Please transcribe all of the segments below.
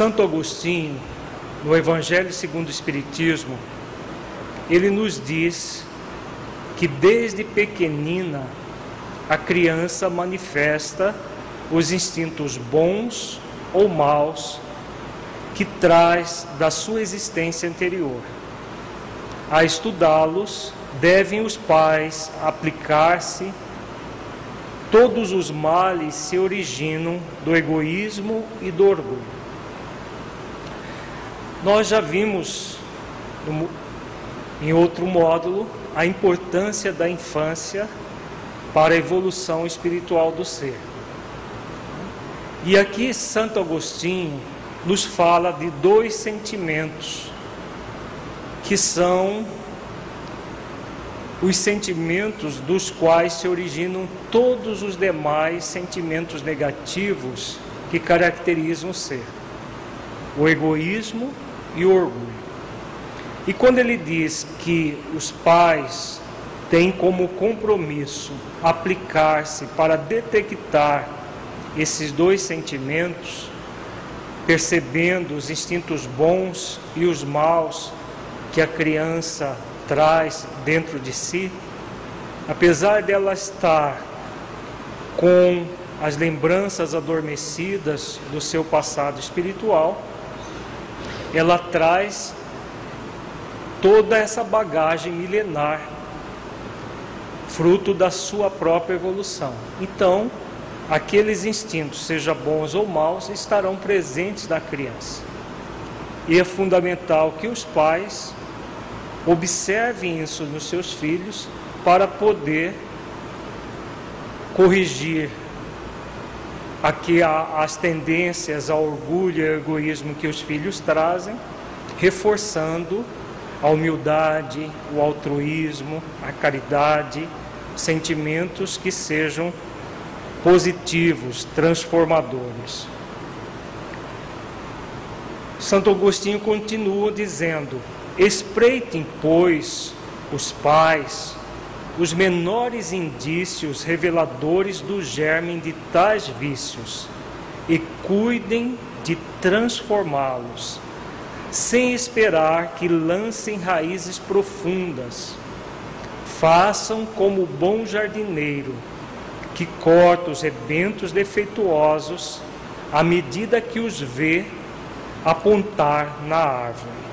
Santo Agostinho, no Evangelho segundo o Espiritismo, ele nos diz que desde pequenina a criança manifesta os instintos bons ou maus que traz da sua existência anterior. A estudá-los, devem os pais aplicar-se todos os males se originam do egoísmo e do orgulho. Nós já vimos em outro módulo a importância da infância para a evolução espiritual do ser. E aqui Santo Agostinho nos fala de dois sentimentos que são os sentimentos dos quais se originam todos os demais sentimentos negativos que caracterizam o ser: o egoísmo, e orgulho. E quando ele diz que os pais têm como compromisso aplicar-se para detectar esses dois sentimentos, percebendo os instintos bons e os maus que a criança traz dentro de si, apesar dela estar com as lembranças adormecidas do seu passado espiritual, ela traz toda essa bagagem milenar, fruto da sua própria evolução. Então, aqueles instintos, seja bons ou maus, estarão presentes na criança. E é fundamental que os pais observem isso nos seus filhos para poder corrigir aqui as tendências ao orgulho e ao egoísmo que os filhos trazem, reforçando a humildade, o altruísmo, a caridade, sentimentos que sejam positivos, transformadores. Santo Agostinho continua dizendo: Espreitem, pois, os pais, os menores indícios reveladores do germe de tais vícios e cuidem de transformá-los, sem esperar que lancem raízes profundas. Façam como o bom jardineiro, que corta os rebentos defeituosos à medida que os vê apontar na árvore.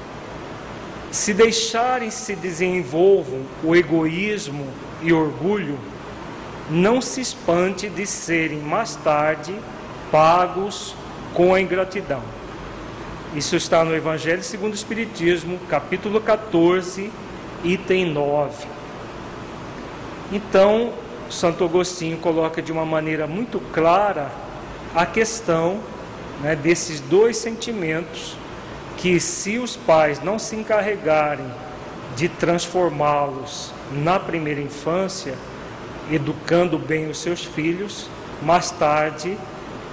Se deixarem se desenvolvam o egoísmo e orgulho, não se espante de serem mais tarde pagos com a ingratidão. Isso está no Evangelho segundo o Espiritismo, capítulo 14, item 9. Então, Santo Agostinho coloca de uma maneira muito clara a questão né, desses dois sentimentos que se os pais não se encarregarem de transformá-los na primeira infância, educando bem os seus filhos, mais tarde,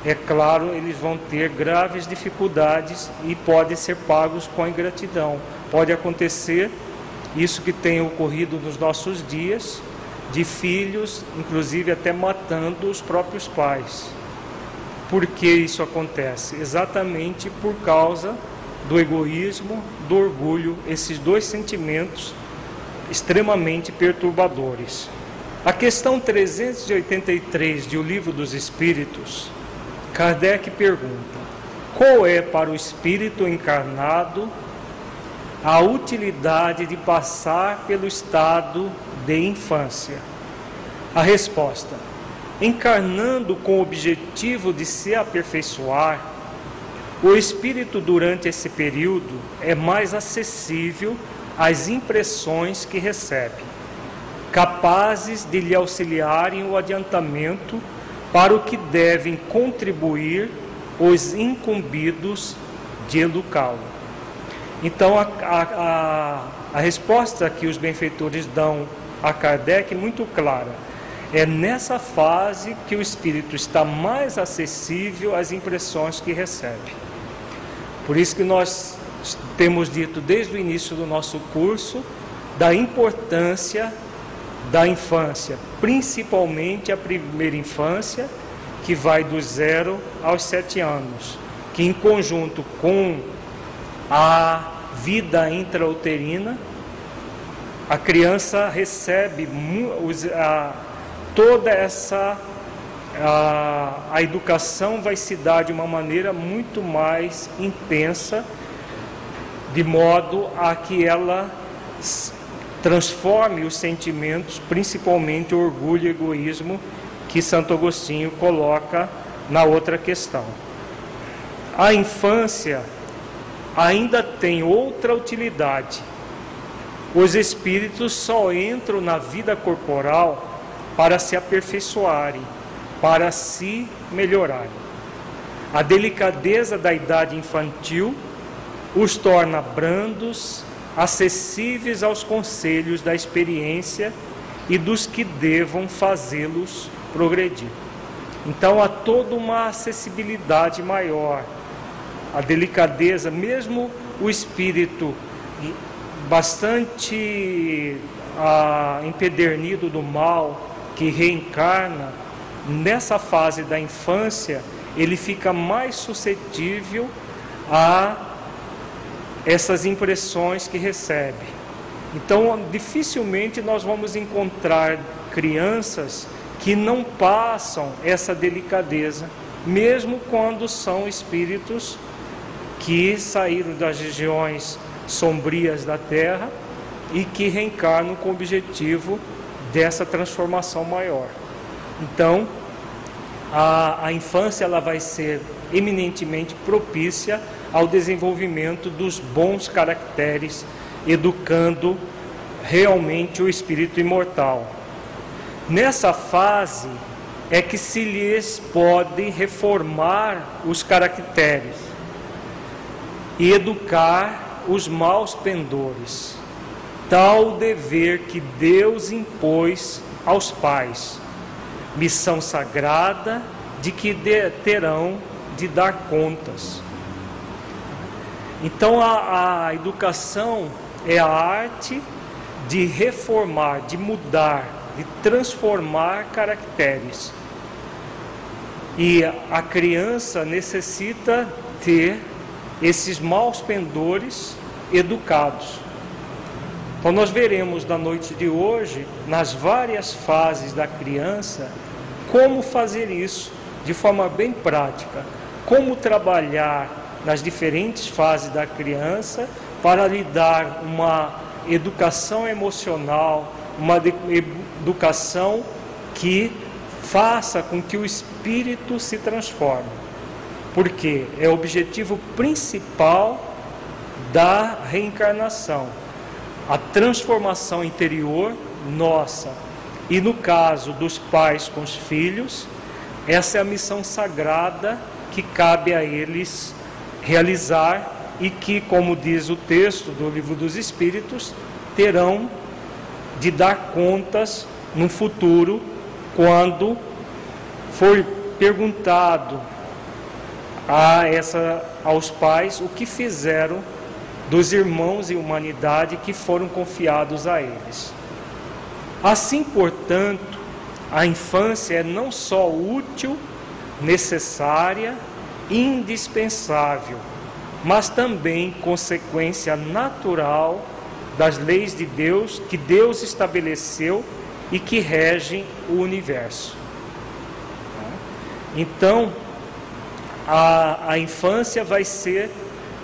é claro, eles vão ter graves dificuldades e podem ser pagos com a ingratidão. Pode acontecer isso que tem ocorrido nos nossos dias, de filhos, inclusive até matando os próprios pais. Por que isso acontece? Exatamente por causa do egoísmo, do orgulho, esses dois sentimentos extremamente perturbadores. A questão 383 de O Livro dos Espíritos, Kardec pergunta: qual é para o espírito encarnado a utilidade de passar pelo estado de infância? A resposta: encarnando com o objetivo de se aperfeiçoar, o espírito durante esse período é mais acessível às impressões que recebe capazes de lhe auxiliarem o adiantamento para o que devem contribuir os incumbidos de educá-lo. Então, a, a, a, resposta que os benfeitores dão a Kardec é muito clara. É nessa fase que o espírito está mais acessível às impressões que recebe. Por isso que nós temos dito desde o início do nosso curso da importância da infância, principalmente a primeira infância, que vai do zero aos sete anos, que em conjunto com a vida intrauterina, a criança recebe a, toda essa a, a educação vai se dar de uma maneira muito mais intensa, de modo a que ela transforme os sentimentos, principalmente orgulho e egoísmo, que Santo Agostinho coloca na outra questão. A infância ainda tem outra utilidade. Os espíritos só entram na vida corporal para se aperfeiçoarem, para se melhorarem. A delicadeza da idade infantil os torna brandos, acessíveis aos conselhos da experiência e dos que devam fazê-los progredir. Então há toda uma acessibilidade maior, a delicadeza, mesmo o espírito bastante ah, empedernido do mal que reencarna, nessa fase da infância, ele fica mais suscetível a essas impressões que recebe. Então, dificilmente nós vamos encontrar crianças que não passam essa delicadeza, mesmo quando são espíritos que saíram das regiões sombrias da terra e que reencarnam com o objetivo dessa transformação maior. Então, a, a infância ela vai ser eminentemente propícia ao desenvolvimento dos bons caracteres, educando realmente o espírito imortal. Nessa fase é que se lhes pode reformar os caracteres e educar os maus pendores, tal dever que Deus impôs aos pais, missão sagrada de que terão de dar contas. Então a, a educação é a arte de reformar, de mudar, de transformar caracteres. E a criança necessita ter esses maus pendores educados. Então nós veremos na noite de hoje, nas várias fases da criança, como fazer isso de forma bem prática, como trabalhar nas diferentes fases da criança para lhe dar uma educação emocional, uma educação que faça com que o espírito se transforme. Porque é o objetivo principal da reencarnação, a transformação interior nossa. E no caso dos pais com os filhos, essa é a missão sagrada que cabe a eles realizar e que, como diz o texto do Livro dos Espíritos, terão de dar contas no futuro quando for perguntado a essa aos pais o que fizeram dos irmãos e humanidade que foram confiados a eles. Assim, portanto, a infância é não só útil, necessária indispensável, mas também consequência natural das leis de Deus que Deus estabeleceu e que regem o universo. Então, a, a infância vai ser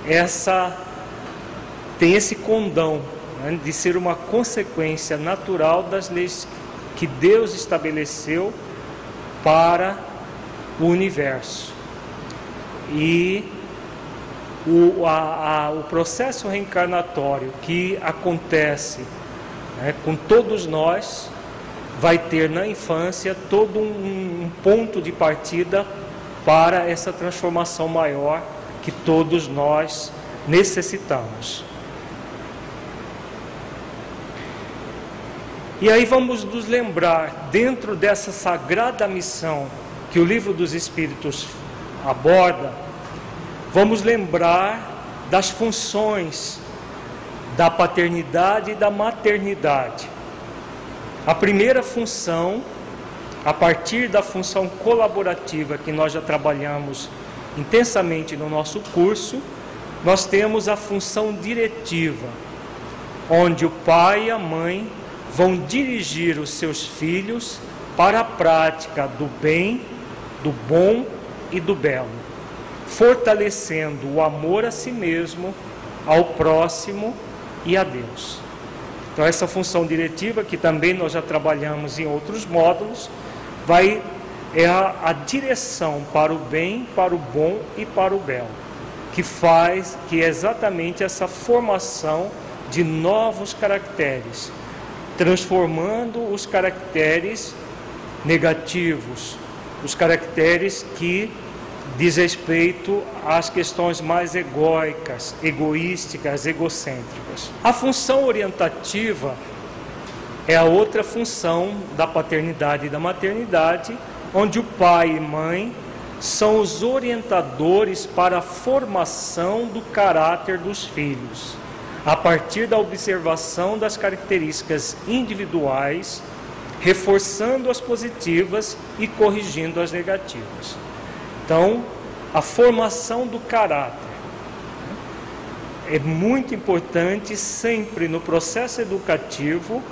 essa tem esse condão né, de ser uma consequência natural das leis que Deus estabeleceu para o universo. E o, a, a, o processo reencarnatório que acontece né, com todos nós vai ter na infância todo um, um ponto de partida para essa transformação maior que todos nós necessitamos. E aí vamos nos lembrar, dentro dessa sagrada missão que o livro dos Espíritos aborda, vamos lembrar das funções da paternidade e da maternidade. A primeira função, a partir da função colaborativa que nós já trabalhamos intensamente no nosso curso, nós temos a função diretiva, onde o pai e a mãe vão dirigir os seus filhos para a prática do bem, do bom e do belo, fortalecendo o amor a si mesmo, ao próximo e a Deus. Então, essa função diretiva, que também nós já trabalhamos em outros módulos, vai é a, a direção para o bem, para o bom e para o belo, que faz que é exatamente essa formação de novos caracteres, transformando os caracteres negativos, os caracteres que diz respeito às questões mais egóicas, egoísticas, egocêntricas. A função orientativa é a outra função da paternidade e da maternidade, onde o pai e mãe são os orientadores para a formação do caráter dos filhos a partir da observação das características individuais, reforçando as positivas e corrigindo as negativas. Então, a formação do caráter é muito importante sempre no processo educativo.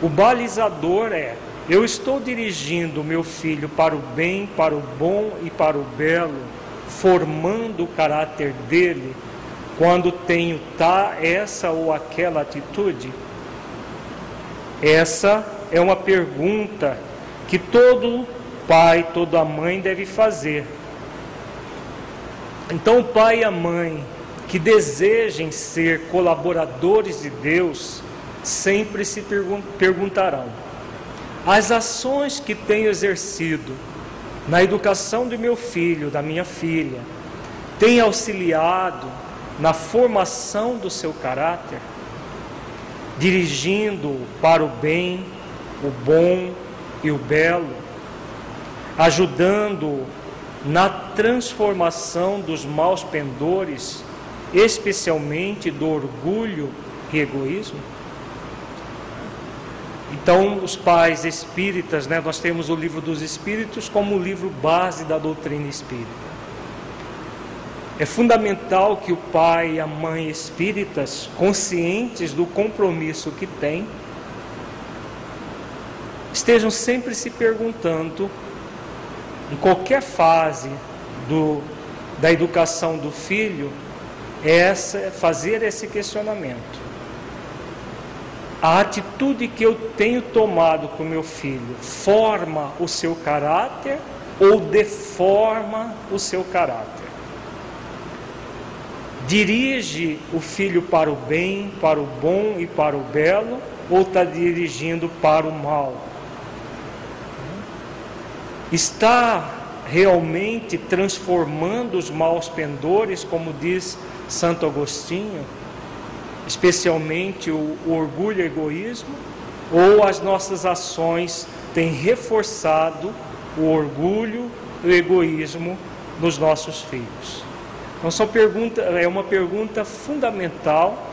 O balizador é: eu estou dirigindo meu filho para o bem, para o bom e para o belo, formando o caráter dele quando tenho tá essa ou aquela atitude? Essa é uma pergunta que todo pai, toda mãe deve fazer. Então, o pai e a mãe que desejem ser colaboradores de Deus sempre se perguntarão: as ações que tenho exercido na educação do meu filho, da minha filha, têm auxiliado na formação do seu caráter, dirigindo para o bem, o bom e o belo, ajudando na transformação dos maus pendores, especialmente do orgulho e egoísmo. Então, os pais espíritas, né, nós temos o livro dos espíritos como o livro base da doutrina espírita. É fundamental que o pai e a mãe espíritas, conscientes do compromisso que têm, estejam sempre se perguntando, em qualquer fase do, da educação do filho, essa, fazer esse questionamento. A atitude que eu tenho tomado com meu filho forma o seu caráter ou deforma o seu caráter? Dirige o filho para o bem, para o bom e para o belo, ou está dirigindo para o mal? Está realmente transformando os maus pendores, como diz Santo Agostinho, especialmente o, orgulho e o egoísmo, ou as nossas ações têm reforçado o orgulho e o egoísmo nos nossos filhos? Então são pergunta, é uma pergunta fundamental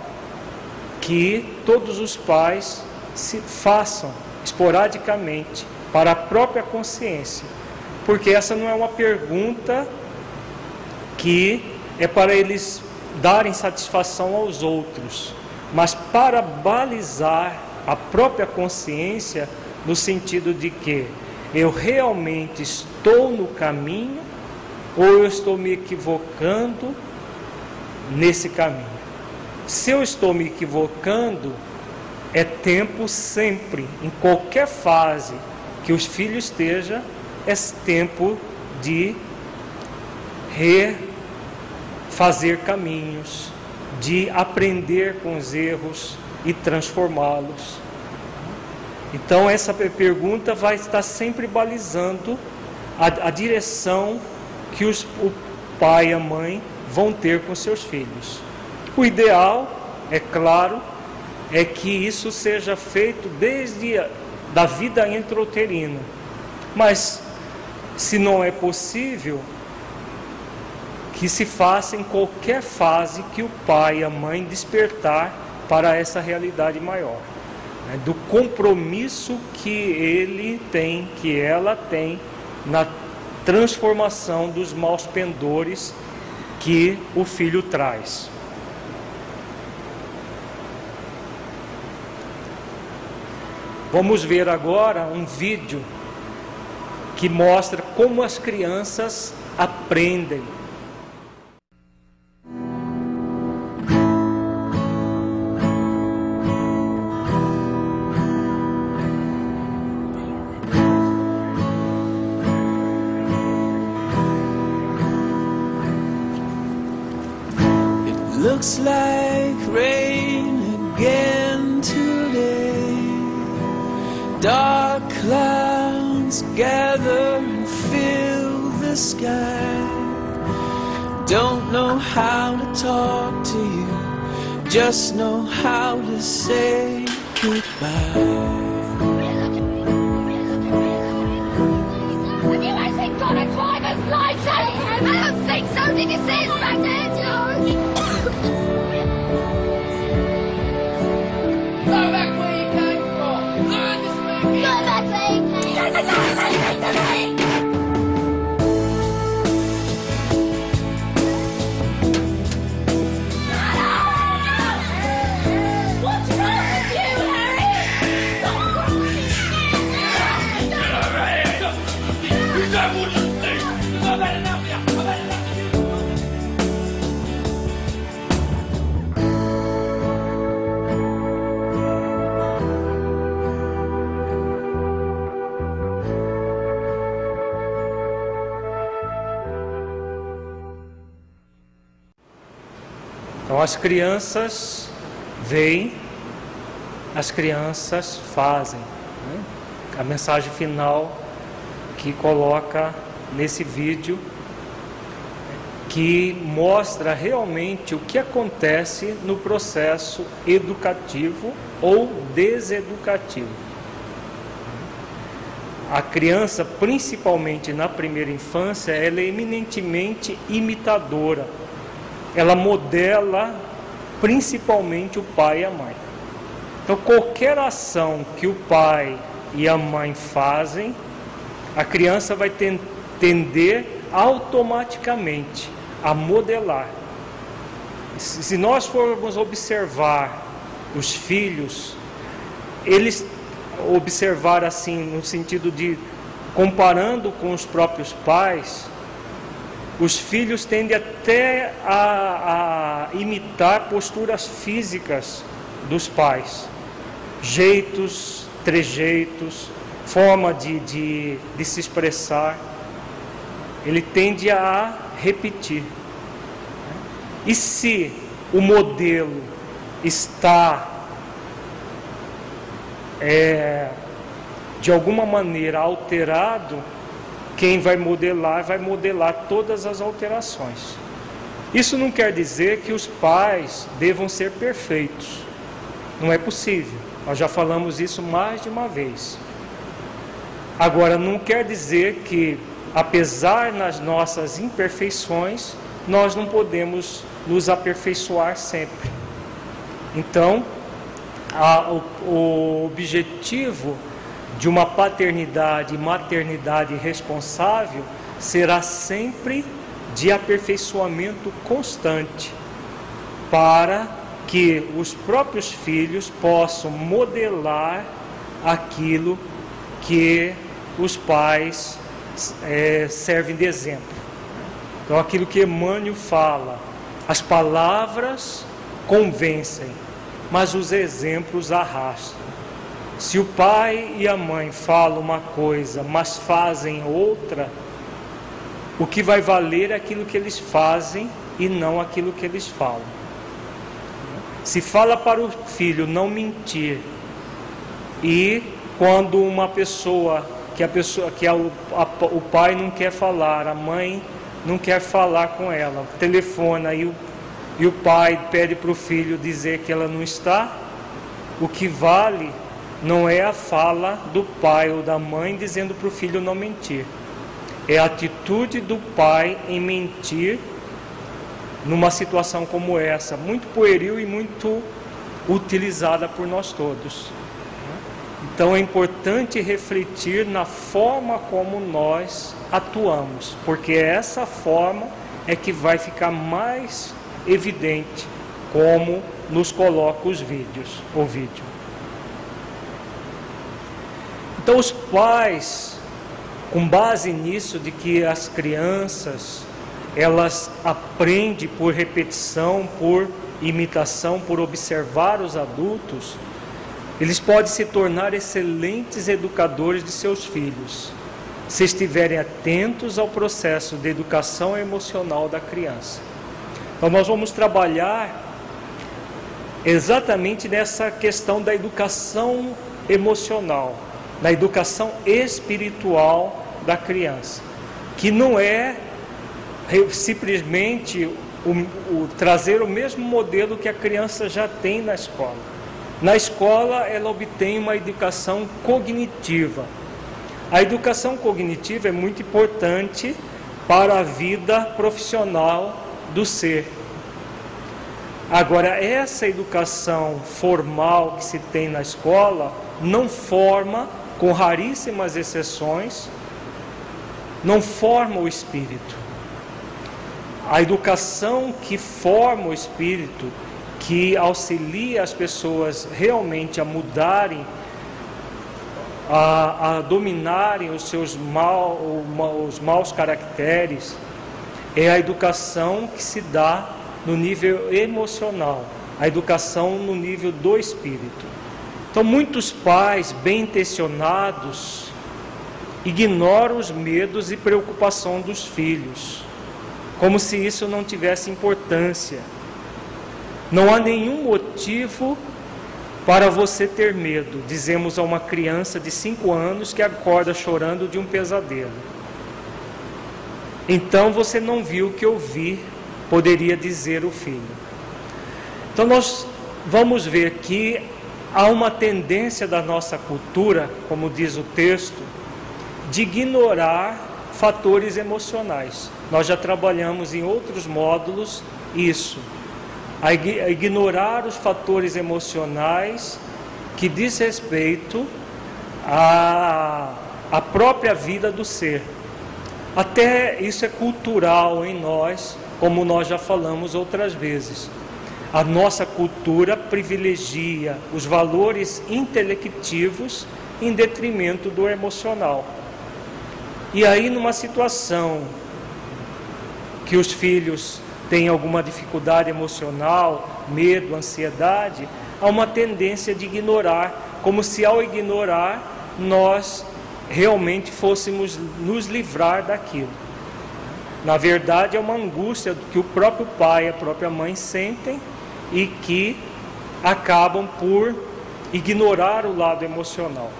que todos os pais se façam esporadicamente para a própria consciência, porque essa não é uma pergunta que é para eles darem satisfação aos outros, mas para balizar a própria consciência no sentido de que eu realmente estou no caminho ou eu estou me equivocando nesse caminho. Se eu estou me equivocando, é tempo sempre, em qualquer fase que os filhos estejam, é tempo de refazer caminhos, de aprender com os erros e transformá-los. Então, essa pergunta vai estar sempre balizando a, a direção que os, o pai e a mãe vão ter com seus filhos. O ideal, é claro, é que isso seja feito desde a da vida intrauterina. Mas, se não é possível, que se faça em qualquer fase que o pai e a mãe despertar para essa realidade maior, né? do compromisso que ele tem, que ela tem na transformação dos maus pendores que o filho traz. Vamos ver agora um vídeo que mostra como as crianças aprendem Looks like rain again today. Dark clouds gather and fill the sky. Don't know how to talk to you, just know how to say goodbye. I don't think so. Did you see As crianças veem, as crianças fazem. né? A mensagem final que coloca nesse vídeo que mostra realmente o que acontece no processo educativo ou deseducativo. A criança, principalmente na primeira infância, ela é eminentemente imitadora ela modela principalmente o pai e a mãe. Então, qualquer ação que o pai e a mãe fazem, a criança vai ten- tender automaticamente a modelar. Se nós formos observar os filhos, eles observar assim, no sentido de comparando com os próprios pais, os filhos tendem até a, a imitar posturas físicas dos pais, jeitos, trejeitos, forma de, de, de se expressar. Ele tende a repetir. E se o modelo está é, de alguma maneira alterado, quem vai modelar vai modelar todas as alterações. Isso não quer dizer que os pais devam ser perfeitos. Não é possível. Nós já falamos isso mais de uma vez. Agora, não quer dizer que, apesar das nossas imperfeições, nós não podemos nos aperfeiçoar sempre. Então, a- o, o objetivo de uma paternidade e maternidade responsável será sempre de aperfeiçoamento constante, para que os próprios filhos possam modelar aquilo que os pais é, servem de exemplo. Então, aquilo que Emmanuel fala, as palavras convencem, mas os exemplos arrastam. Se o pai e a mãe falam uma coisa, mas fazem outra, o que vai valer é aquilo que eles fazem e não aquilo que eles falam. Se fala para o filho não mentir, e quando uma pessoa que a pessoa que a, a, o pai não quer falar, a mãe não quer falar com ela, telefona e o, e o pai pede para o filho dizer que ela não está, o que vale não é a fala do pai ou da mãe dizendo para o filho não mentir, é a atitude do pai em mentir numa situação como essa, muito pueril e muito utilizada por nós todos. Então é importante refletir na forma como nós atuamos, porque essa forma é que vai ficar mais evidente como nos coloca os vídeos, o vídeo. Então os pais, com base nisso de que as crianças elas aprendem por repetição, por imitação, por observar os adultos, eles podem se tornar excelentes educadores de seus filhos, se estiverem atentos ao processo de educação emocional da criança. Então, nós vamos trabalhar exatamente nessa questão da educação emocional, da educação espiritual da criança, que não é simplesmente o, o, trazer o mesmo modelo que a criança já tem na escola. Na escola, ela obtém uma educação cognitiva. A educação cognitiva é muito importante para a vida profissional do ser. Agora, essa educação formal que se tem na escola não forma, com raríssimas exceções, não forma o espírito a educação que forma o espírito, que auxilia as pessoas realmente a mudarem, a, a dominarem os seus mal, os maus caracteres, é a educação que se dá no nível emocional, a educação no nível do espírito. Então, muitos pais bem intencionados ignoram os medos e preocupação dos filhos como se isso não tivesse importância. Não há nenhum motivo para você ter medo, dizemos a uma criança de 5 anos que acorda chorando de um pesadelo. Então você não viu o que eu vi, poderia dizer o filho. Então nós vamos ver que há uma tendência da nossa cultura, como diz o texto, de ignorar fatores emocionais. Nós já trabalhamos em outros módulos isso. A ignorar os fatores emocionais que diz respeito à, à própria vida do ser. Até isso é cultural em nós, como nós já falamos outras vezes. A nossa cultura privilegia os valores intelectivos em detrimento do emocional. E aí, numa situação que os filhos têm alguma dificuldade emocional, medo, ansiedade, há uma tendência de ignorar, como se ao ignorar nós realmente fôssemos nos livrar daquilo. Na verdade, é uma angústia que o próprio pai e a própria mãe sentem e que acabam por ignorar o lado emocional.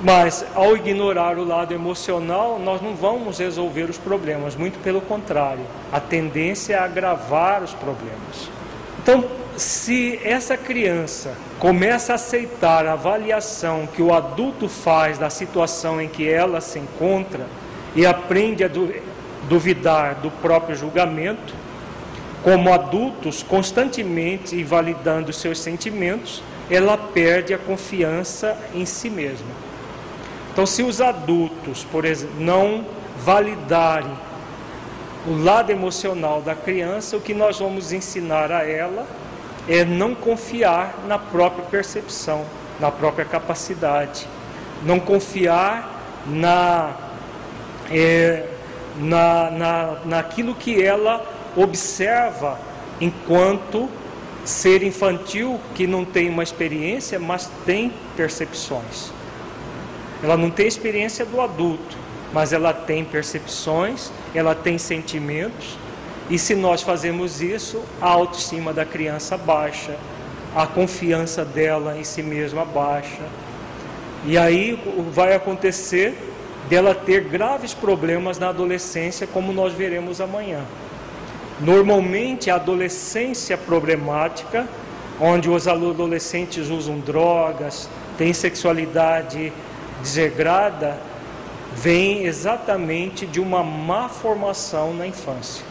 Mas ao ignorar o lado emocional, nós não vamos resolver os problemas, muito pelo contrário, a tendência é agravar os problemas. Então, se essa criança começa a aceitar a avaliação que o adulto faz da situação em que ela se encontra e aprende a duvidar do próprio julgamento, como adultos constantemente invalidando seus sentimentos, ela perde a confiança em si mesma. Então, se os adultos, por exemplo, não validarem o lado emocional da criança, o que nós vamos ensinar a ela é não confiar na própria percepção, na própria capacidade, não confiar na, é, na, na, naquilo que ela observa enquanto ser infantil que não tem uma experiência, mas tem percepções. Ela não tem experiência do adulto, mas ela tem percepções, ela tem sentimentos, e se nós fazemos isso, a autoestima da criança baixa, a confiança dela em si mesma baixa. E aí vai acontecer dela ter graves problemas na adolescência, como nós veremos amanhã. Normalmente a adolescência problemática, onde os adolescentes usam drogas, têm sexualidade desregrada, vem exatamente de uma má formação na infância.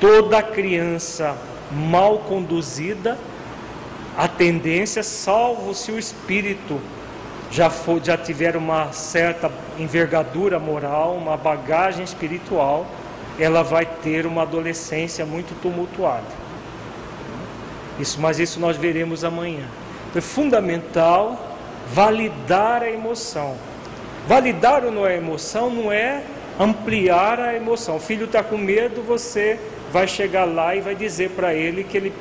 Toda criança mal conduzida, a tendência, salvo se o espírito já, for, já tiver uma certa envergadura moral, uma bagagem espiritual, ela vai ter uma adolescência muito tumultuada. Isso, mas isso nós veremos amanhã. Então, é fundamental validar a emoção. Validar ou não é emoção não é ampliar a emoção. O filho está com medo, você vai chegar lá e vai dizer para ele que ele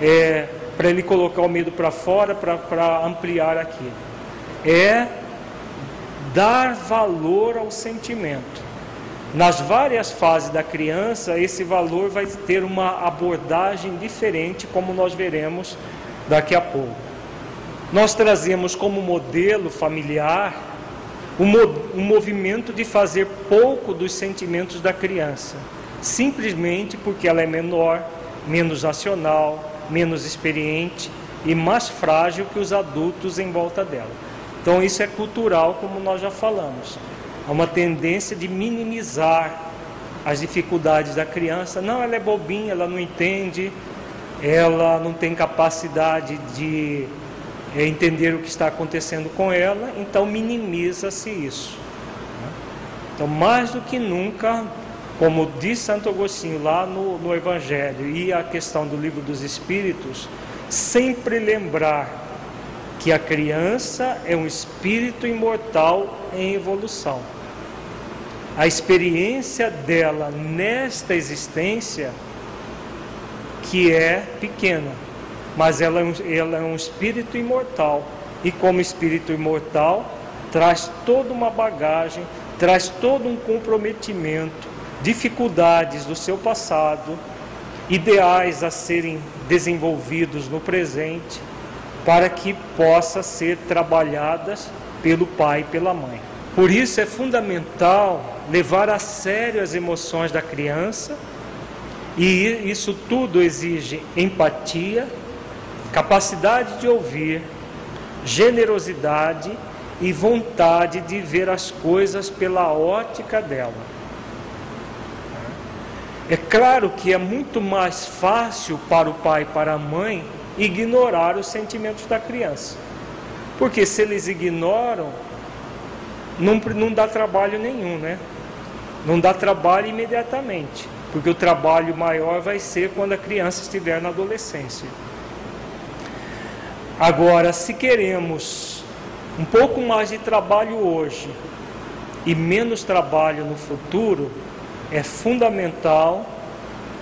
é, para ele colocar o medo para fora para ampliar aquilo. É dar valor ao sentimento. Nas várias fases da criança, esse valor vai ter uma abordagem diferente, como nós veremos daqui a pouco. Nós trazemos como modelo familiar o, um movimento de fazer pouco dos sentimentos da criança, simplesmente porque ela é menor, menos racional, menos experiente e mais frágil que os adultos em volta dela. Então, isso é cultural, como nós já falamos. Há uma tendência de minimizar as dificuldades da criança. Não, ela é bobinha, ela não entende, ela não tem capacidade de é, entender o que está acontecendo com ela, então minimiza-se isso. Então, mais do que nunca, como diz Santo Agostinho lá no, no Evangelho e a questão do livro dos Espíritos, sempre lembrar que a criança é um espírito imortal em evolução. A experiência dela nesta existência que é pequena, mas ela é, ela é um espírito imortal e como espírito imortal traz toda uma bagagem, traz todo um comprometimento, dificuldades do seu passado, ideais a serem desenvolvidos no presente para que possa ser trabalhadas pelo pai e pela mãe. Por isso é fundamental levar a sério as emoções da criança, e isso tudo exige empatia, capacidade de ouvir, generosidade e vontade de ver as coisas pela ótica dela. É claro que é muito mais fácil para o pai e para a mãe ignorar os sentimentos da criança. Porque se eles ignoram, não, não dá trabalho nenhum, né? Não dá trabalho imediatamente, porque o trabalho maior vai ser quando a criança estiver na adolescência. Agora, se queremos um pouco mais de trabalho hoje e menos trabalho no futuro, é fundamental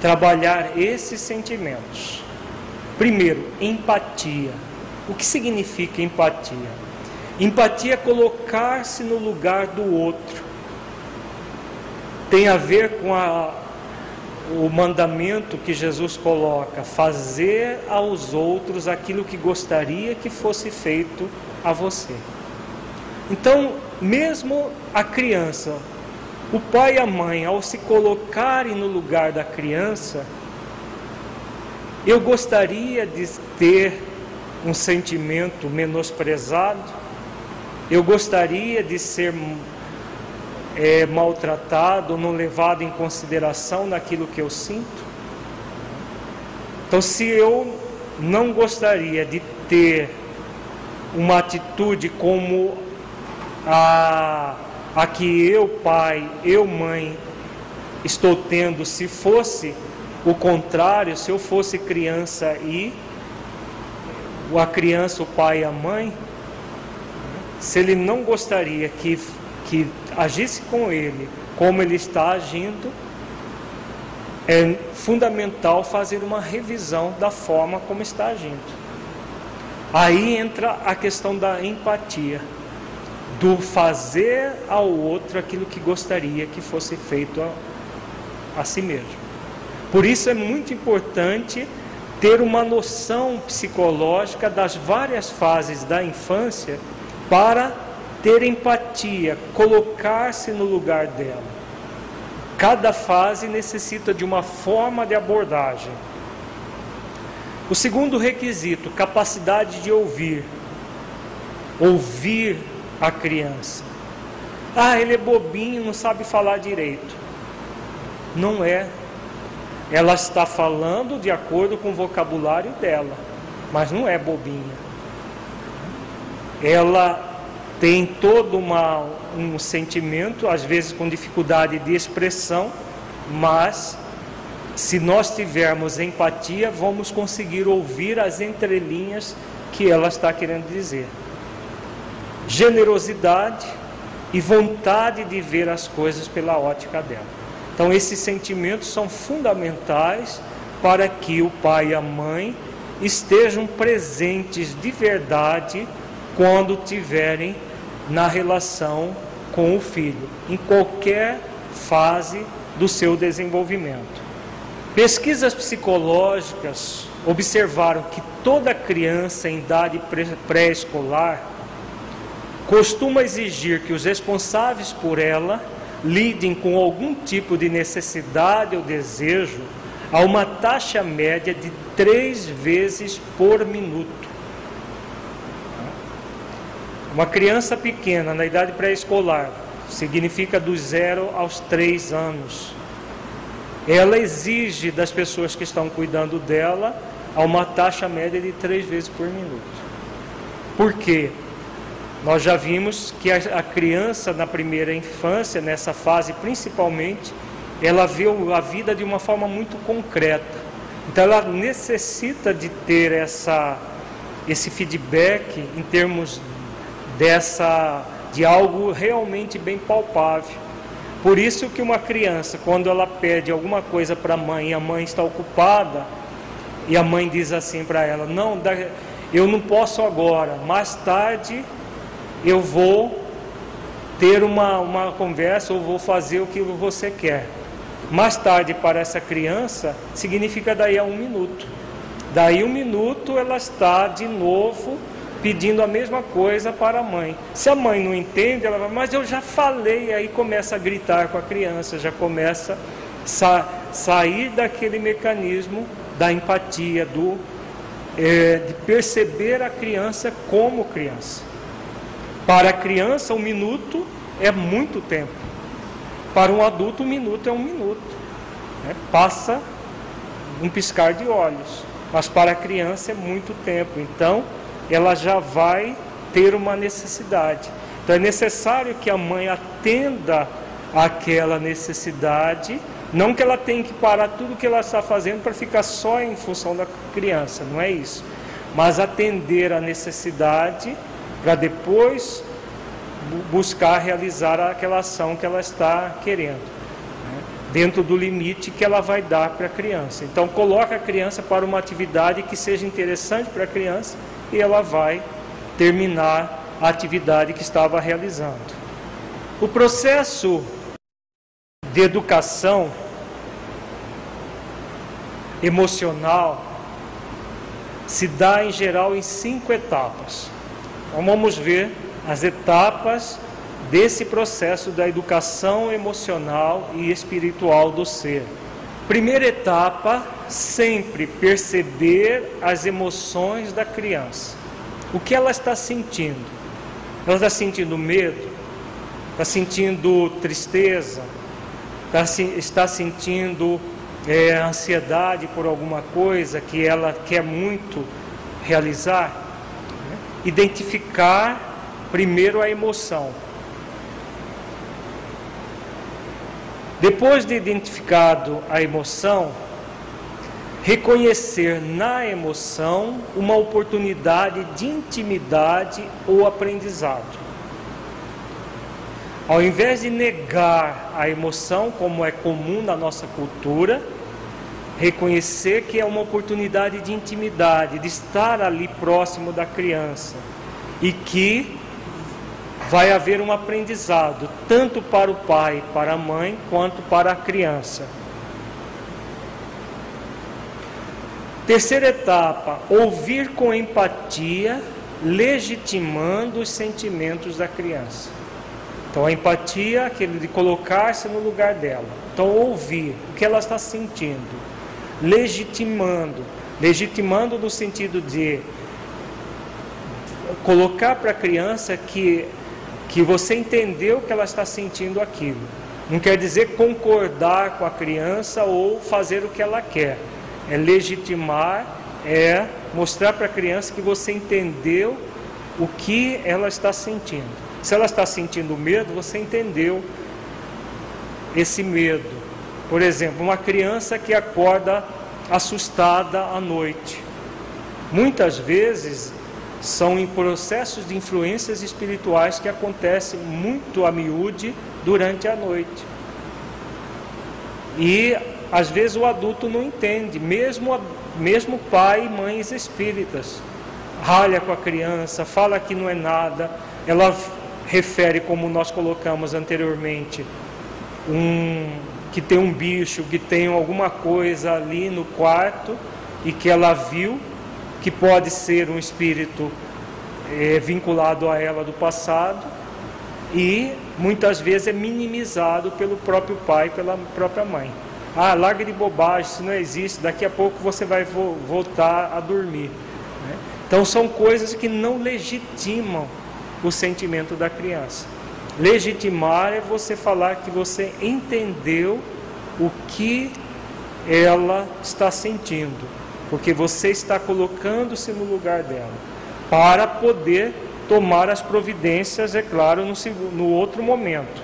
trabalhar esses sentimentos. Primeiro, empatia. O que significa empatia? Empatia é colocar-se no lugar do outro. Tem a ver com a, o mandamento que Jesus coloca: fazer aos outros aquilo que gostaria que fosse feito a você. Então, mesmo a criança, o pai e a mãe, ao se colocarem no lugar da criança, eu gostaria de ter um sentimento menosprezado, eu gostaria de ser é, maltratado, não levado em consideração naquilo que eu sinto. Então, se eu não gostaria de ter uma atitude como a, a que eu, pai, eu, mãe, estou tendo, se fosse o contrário, se eu fosse criança e a criança, o pai e a mãe, se ele não gostaria que, que agisse com ele como ele está agindo, é fundamental fazer uma revisão da forma como está agindo. Aí entra a questão da empatia, do fazer ao outro aquilo que gostaria que fosse feito a, a si mesmo. Por isso é muito importante ter uma noção psicológica das várias fases da infância para ter empatia, colocar-se no lugar dela. Cada fase necessita de uma forma de abordagem. O segundo requisito, capacidade de ouvir. Ouvir a criança. Ah, ele é bobinho, não sabe falar direito. Não é. Ela está falando de acordo com o vocabulário dela, mas não é bobinha. Ela tem todo uma, um sentimento, às vezes com dificuldade de expressão, mas se nós tivermos empatia, vamos conseguir ouvir as entrelinhas que ela está querendo dizer. Generosidade e vontade de ver as coisas pela ótica dela. Então, esses sentimentos são fundamentais para que o pai e a mãe estejam presentes de verdade quando tiverem na relação com o filho, em qualquer fase do seu desenvolvimento. Pesquisas psicológicas observaram que toda criança em idade pré-escolar costuma exigir que os responsáveis por ela lidem com algum tipo de necessidade ou desejo a uma taxa média de três vezes por minuto. Uma criança pequena, na idade pré-escolar, significa dos zero aos três anos. Ela exige das pessoas que estão cuidando dela a uma taxa média de três vezes por minuto. Por quê? Nós já vimos que a criança na primeira infância, nessa fase principalmente, ela vê a vida de uma forma muito concreta. Então ela necessita de ter essa, esse feedback em termos dessa de algo realmente bem palpável. Por isso que uma criança, quando ela pede alguma coisa para a mãe e a mãe está ocupada, e a mãe diz assim para ela: "Não, eu não posso agora, mais tarde eu vou ter uma, uma conversa ou vou fazer o que você quer". Mais tarde para essa criança significa daí a um minuto. Daí um minuto ela está de novo pedindo a mesma coisa para a mãe. Se a mãe não entende, ela vai, mas eu já falei, aí começa a gritar com a criança, já começa a sa sair daquele mecanismo da empatia, do é, de perceber a criança como criança. Para a criança, um minuto é muito tempo. Para um adulto, um minuto é um minuto. Né? Passa um piscar de olhos. Mas para a criança é muito tempo. Então, ela já vai ter uma necessidade. Então é necessário que a mãe atenda àquela necessidade, não que ela tenha que parar tudo que ela está fazendo para ficar só em função da criança, não é isso. Mas atender a necessidade para depois buscar realizar aquela ação que ela está querendo, né? dentro do limite que ela vai dar para a criança. Então coloca a criança para uma atividade que seja interessante para a criança e ela vai terminar a atividade que estava realizando. O processo de educação emocional se dá em geral em cinco etapas. Então vamos ver as etapas desse processo da educação emocional e espiritual do ser. Primeira etapa, sempre perceber as emoções da criança. O que ela está sentindo? Ela está sentindo medo? Está sentindo tristeza? Está, está sentindo é, ansiedade por alguma coisa que ela quer muito realizar? Identificar primeiro a emoção. Depois de identificado a emoção, reconhecer na emoção uma oportunidade de intimidade ou aprendizado. Ao invés de negar a emoção, como é comum na nossa cultura, reconhecer que é uma oportunidade de intimidade, de estar ali próximo da criança e que vai haver um aprendizado, tanto para o pai, para a mãe, quanto para a criança. Terceira etapa, ouvir com empatia, legitimando os sentimentos da criança. Então, a empatia, aquele de colocar-se no lugar dela. Então, ouvir o que ela está sentindo, legitimando, legitimando no sentido de colocar para a criança que, que você entendeu que ela está sentindo aquilo. Não quer dizer concordar com a criança ou fazer o que ela quer é legitimar, é mostrar para a criança que você entendeu o que ela está sentindo. Se ela está sentindo medo, você entendeu esse medo. Por exemplo, uma criança que acorda assustada à noite. Muitas vezes são em processos de influências espirituais que acontecem muito a miúde durante a noite. E às vezes o adulto não entende, mesmo, mesmo pai e mães espíritas. Ralha com a criança, fala que não é nada. Ela refere, como nós colocamos anteriormente, um, que tem um bicho, que tem alguma coisa ali no quarto e que ela viu, que pode ser um espírito é, vinculado a ela do passado e muitas vezes é minimizado pelo próprio pai, pela própria mãe. Ah, larga de bobagem, isso não existe, daqui a pouco você vai vo voltar a dormir. Né? Então são coisas que não legitimam o sentimento da criança. Legitimar é você falar que você entendeu o que ela está sentindo, porque você está colocando-se no lugar dela, para poder tomar as providências, é claro, no, no outro momento.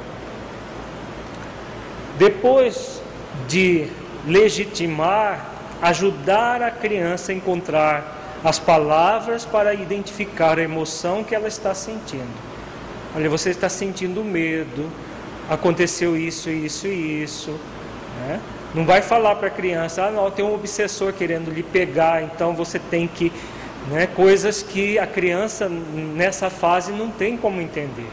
Depois de legitimar, ajudar a criança a encontrar as palavras para identificar a emoção que ela está sentindo. Olha, você está sentindo medo, aconteceu isso, isso e isso. Né? Não vai falar para a criança, ah, não, tem um obsessor querendo lhe pegar, então você tem que. Né, coisas que a criança nessa fase não tem como entender.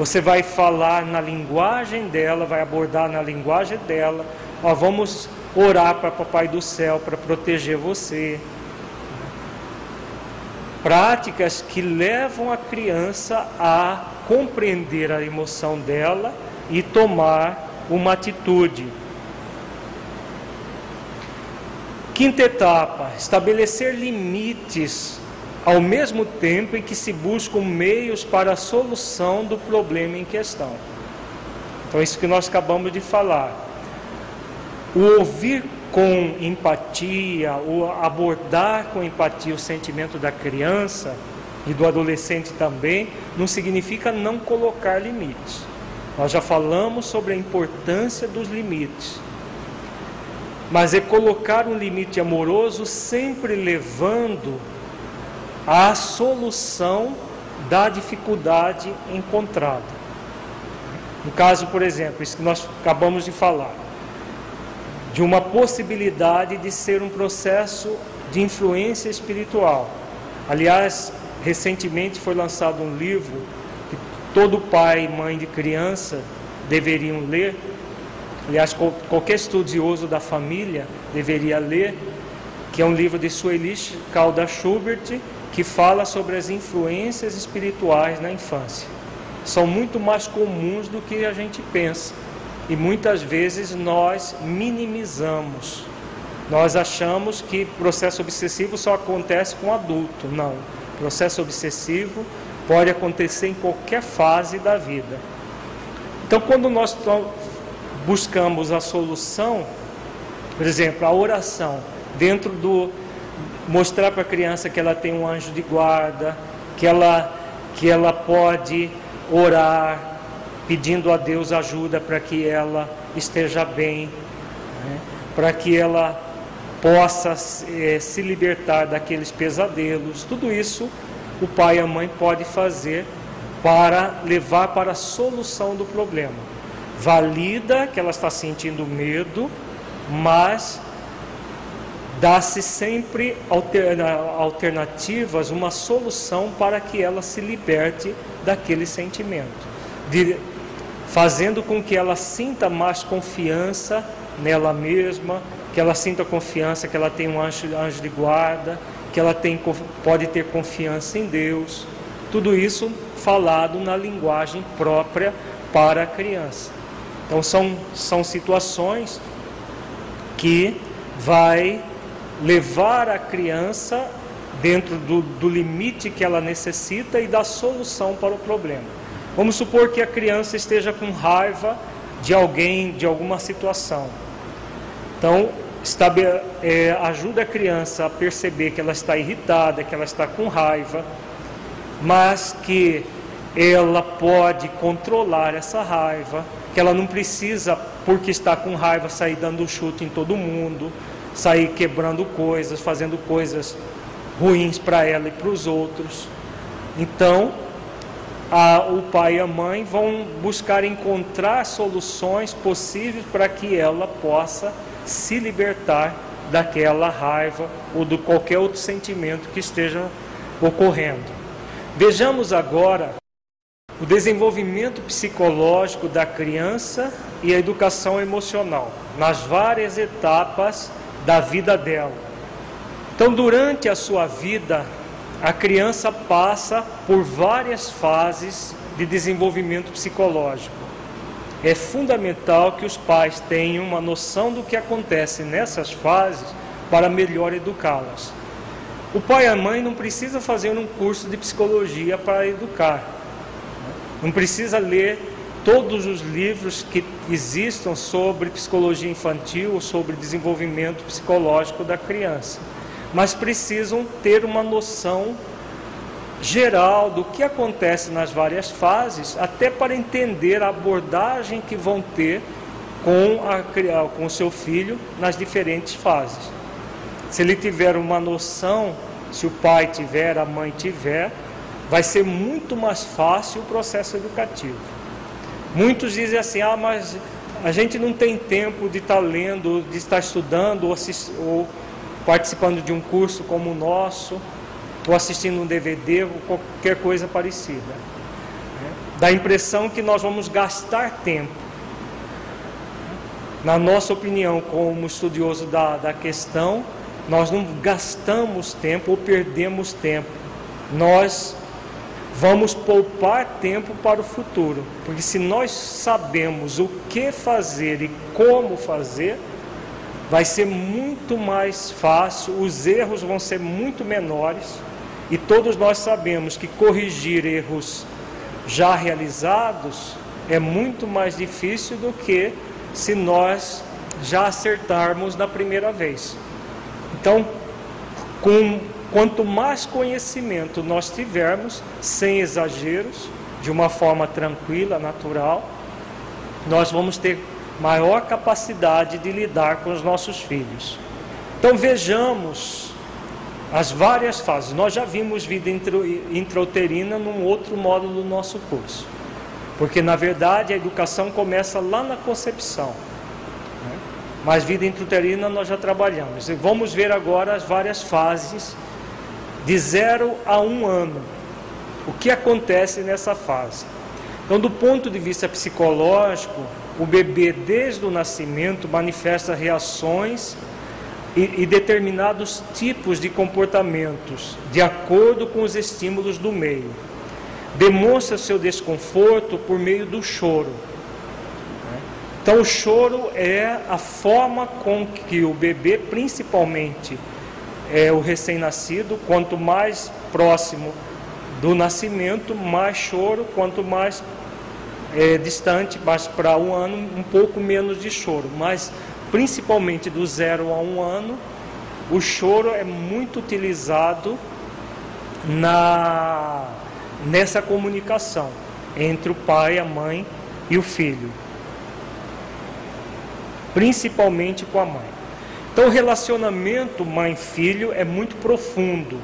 Você vai falar na linguagem dela, vai abordar na linguagem dela. Ó, vamos orar para Papai do Céu para proteger você. Práticas que levam a criança a compreender a emoção dela e tomar uma atitude. Quinta etapa: estabelecer limites ao mesmo tempo em que se buscam meios para a solução do problema em questão. Então, isso que nós acabamos de falar. O ouvir com empatia, o abordar com empatia o sentimento da criança e do adolescente também, não significa não colocar limites. Nós já falamos sobre a importância dos limites. Mas é colocar um limite amoroso sempre levando a solução da dificuldade encontrada. No caso, por exemplo, isso que nós acabamos de falar, de uma possibilidade de ser um processo de influência espiritual. Aliás, recentemente foi lançado um livro que todo pai e mãe de criança deveriam ler. Aliás, qualquer estudioso da família deveria ler, que é um livro de Sueli Calda Schubert, que fala sobre as influências espirituais na infância. São muito mais comuns do que a gente pensa e muitas vezes nós minimizamos. Nós achamos que processo obsessivo só acontece com adulto. Não. Processo obsessivo pode acontecer em qualquer fase da vida. Então, quando nós buscamos a solução, por exemplo, a oração, dentro do mostrar para a criança que ela tem um anjo de guarda, que ela, que ela pode orar, pedindo a Deus ajuda para que ela esteja bem, né? para que ela possa eh, se libertar daqueles pesadelos. Tudo isso o pai e a mãe podem fazer para levar para a solução do problema. Valida que ela está sentindo medo, mas dá-se sempre alternativas, uma solução para que ela se liberte daquele sentimento, de, fazendo com que ela sinta mais confiança nela mesma, que ela sinta confiança que ela tem um anjo, anjo de guarda, que ela tem, pode ter confiança em Deus. Tudo isso falado na linguagem própria para a criança. Então são, são situações que vai levar a criança dentro do, do limite que ela necessita e dar solução para o problema. Vamos supor que a criança esteja com raiva de alguém, de alguma situação. Então, estabe, é, ajuda a criança a perceber que ela está irritada, que ela está com raiva, mas que ela pode controlar essa raiva, que ela não precisa, porque está com raiva, sair dando chute em todo mundo, sair quebrando coisas, fazendo coisas ruins para ela e para os outros. Então, a, o pai e a mãe vão buscar encontrar soluções possíveis para que ela possa se libertar daquela raiva ou de qualquer outro sentimento que esteja ocorrendo. Vejamos agora o desenvolvimento psicológico da criança e a educação emocional nas várias etapas da vida dela. Então, durante a sua vida, a criança passa por várias fases de desenvolvimento psicológico. É fundamental que os pais tenham uma noção do que acontece nessas fases para melhor educá-las. O pai e a mãe não precisa fazer um curso de psicologia para educar. Não precisa ler todos os livros que existam sobre psicologia infantil ou sobre desenvolvimento psicológico da criança, mas precisam ter uma noção geral do que acontece nas várias fases, até para entender a abordagem que vão ter com a com o seu filho nas diferentes fases. Se ele tiver uma noção, se o pai tiver, a mãe tiver, vai ser muito mais fácil o processo educativo. Muitos dizem assim: ah, mas a gente não tem tempo de estar lendo, de estar estudando ou, assist, ou participando de um curso como o nosso, ou assistindo um DVD ou qualquer coisa parecida. Dá a impressão que nós vamos gastar tempo. Na nossa opinião, como estudioso da, da questão, nós não gastamos tempo ou perdemos tempo. Nós vamos poupar tempo para o futuro, porque se nós sabemos o que fazer e como fazer, vai ser muito mais fácil, os erros vão ser muito menores, e todos nós sabemos que corrigir erros já realizados é muito mais difícil do que se nós já acertarmos na primeira vez. Então, com Quanto mais conhecimento nós tivermos, sem exageros, de uma forma tranquila, natural, nós vamos ter maior capacidade de lidar com os nossos filhos. Então vejamos as várias fases. Nós já vimos vida intrauterina num outro módulo do nosso curso. Porque na verdade a educação começa lá na concepção. Né? Mas vida intrauterina nós já trabalhamos. E vamos ver agora as várias fases de zero a um ano. O que acontece nessa fase? Então, do ponto de vista psicológico, o bebê desde o nascimento manifesta reações e, e, determinados tipos de comportamentos de acordo com os estímulos do meio. Demonstra seu desconforto por meio do choro. Então, o choro é a forma com que o bebê, principalmente é, o recém-nascido, quanto mais próximo do nascimento, mais choro, quanto mais é, distante, mais para um ano, um pouco menos de choro. Mas principalmente do zero a um ano, o choro é muito utilizado na, nessa comunicação entre o pai, a mãe e o filho, principalmente com a mãe. Então, o relacionamento mãe-filho é muito profundo.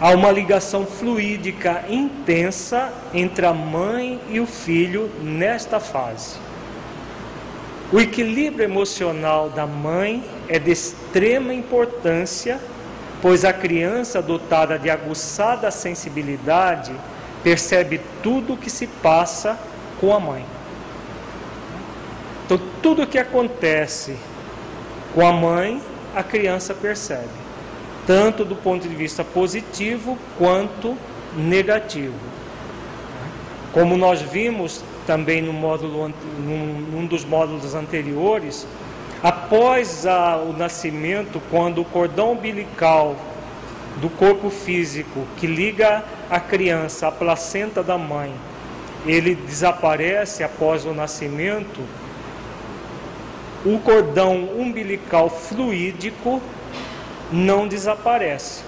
Há uma ligação fluídica intensa entre a mãe e o filho nesta fase. O equilíbrio emocional da mãe é de extrema importância, pois a criança dotada de aguçada sensibilidade percebe tudo o que se passa com a mãe. Então, tudo o que acontece com a mãe, a criança percebe, tanto do ponto de vista positivo quanto negativo. Como nós vimos também no módulo, num, num dos módulos anteriores, após a, o nascimento, quando o cordão umbilical do corpo físico que liga a criança à placenta da mãe, ele desaparece após o nascimento, o cordão umbilical fluídico não desaparece.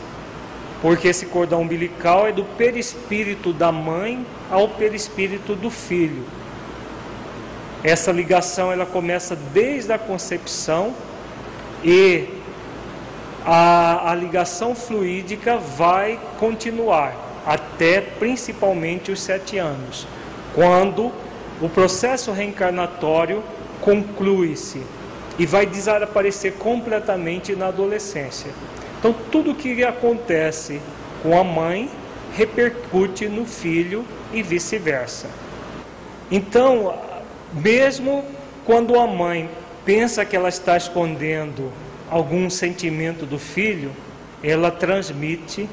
Porque esse cordão umbilical é do perispírito da mãe ao perispírito do filho. Essa ligação ela começa desde a concepção e a, a ligação fluídica vai continuar até principalmente os sete anos, quando o processo reencarnatório conclui-se e vai desaparecer completamente na adolescência. Então, tudo que acontece com a mãe repercute no filho e vice-versa. Então, mesmo quando a mãe pensa que ela está escondendo algum sentimento do filho, ela transmite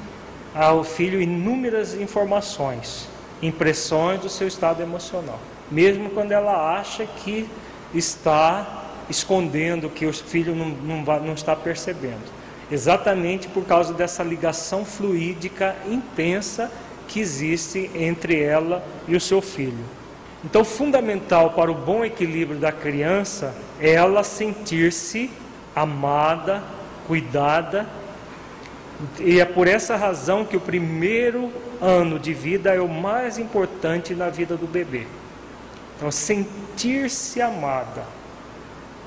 ao filho inúmeras informações, impressões do seu estado emocional, mesmo quando ela acha que está escondendo, que o filho não, não, não está percebendo. Exatamente por causa dessa ligação fluídica intensa que existe entre ela e o seu filho. Então, fundamental para o bom equilíbrio da criança é ela sentir-se amada, cuidada. E é por essa razão que o primeiro ano de vida é o mais importante na vida do bebê. Então, sentir-se amada.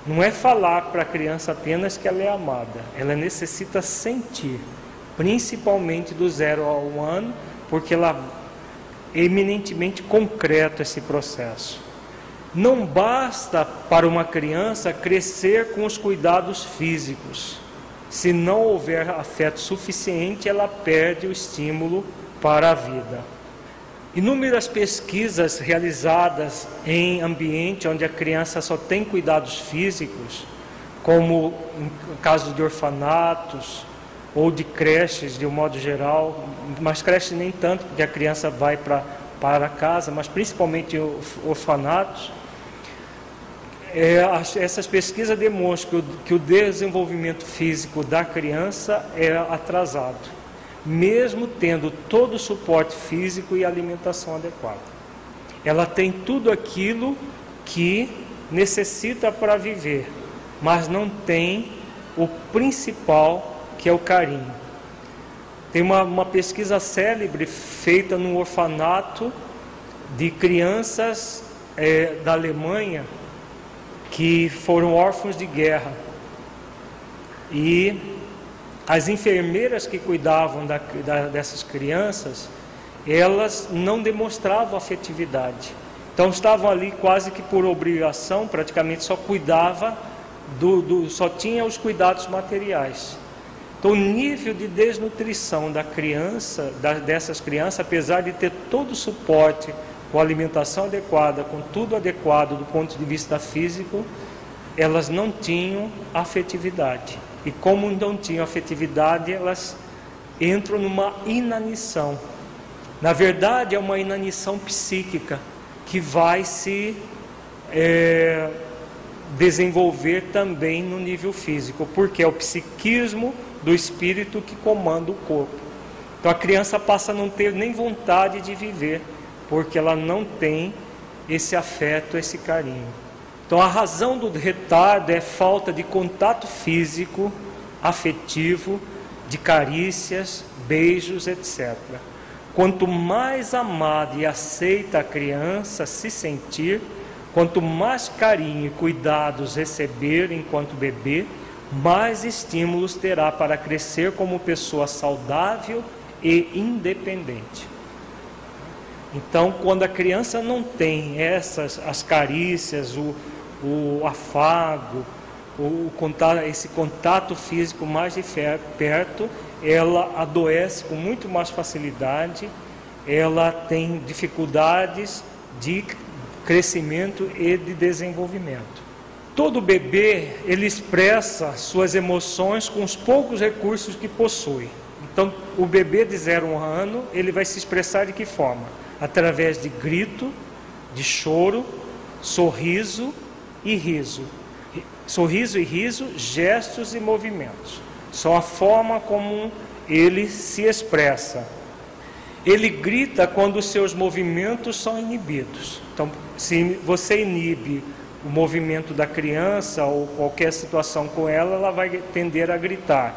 Não é falar para a criança apenas que ela é amada, ela necessita sentir, principalmente do zero ao um ano, porque ela é eminentemente concreto esse processo. Não basta para uma criança crescer com os cuidados físicos. Se não houver afeto suficiente, ela perde o estímulo para a vida. Inúmeras pesquisas realizadas em ambiente onde a criança só tem cuidados físicos, como em caso de orfanatos ou de creches de um modo geral, mas creches nem tanto, porque a criança vai para, para casa, mas principalmente orfanatos. É, essas pesquisas demonstram que o, que o desenvolvimento físico da criança é atrasado mesmo tendo todo o suporte físico e alimentação adequada. Ela tem tudo aquilo que necessita para viver, mas não tem o principal, que é o carinho. Tem uma, uma pesquisa célebre feita no orfanato de crianças é, da Alemanha que foram órfãos de guerra. E as enfermeiras que cuidavam da, da, dessas crianças, elas não demonstravam afetividade. Então estavam ali quase que por obrigação, praticamente só cuidava do, do, só tinha os cuidados materiais. Então o nível de desnutrição da criança, da, dessas crianças, apesar de ter todo o suporte, com alimentação adequada, com tudo adequado do ponto de vista físico, elas não tinham afetividade. E como não tinham afetividade, elas entram numa inanição. Na verdade, é uma inanição psíquica que vai se é, desenvolver também no nível físico, porque é o psiquismo do espírito que comanda o corpo. Então a criança passa a não ter nem vontade de viver, porque ela não tem esse afeto, esse carinho. Então a razão do retardo é falta de contato físico, afetivo, de carícias, beijos, etc. Quanto mais amada e aceita a criança se sentir, quanto mais carinho e cuidados receber enquanto bebê, mais estímulos terá para crescer como pessoa saudável e independente. Então, quando a criança não tem essas as carícias, o, o afago, o contato, esse contato físico mais de perto, ela adoece com muito mais facilidade, ela tem dificuldades de crescimento e de desenvolvimento. Todo bebê, ele expressa suas emoções com os poucos recursos que possui. Então, o bebê de zero um ano, ele vai se expressar de que forma? Através de grito, de choro, sorriso e riso. Sorriso e riso, gestos e movimentos. São a forma como ele se expressa. Ele grita quando seus movimentos são inibidos. Então, se você inibe o movimento da criança ou qualquer situação com ela, ela vai tender a gritar.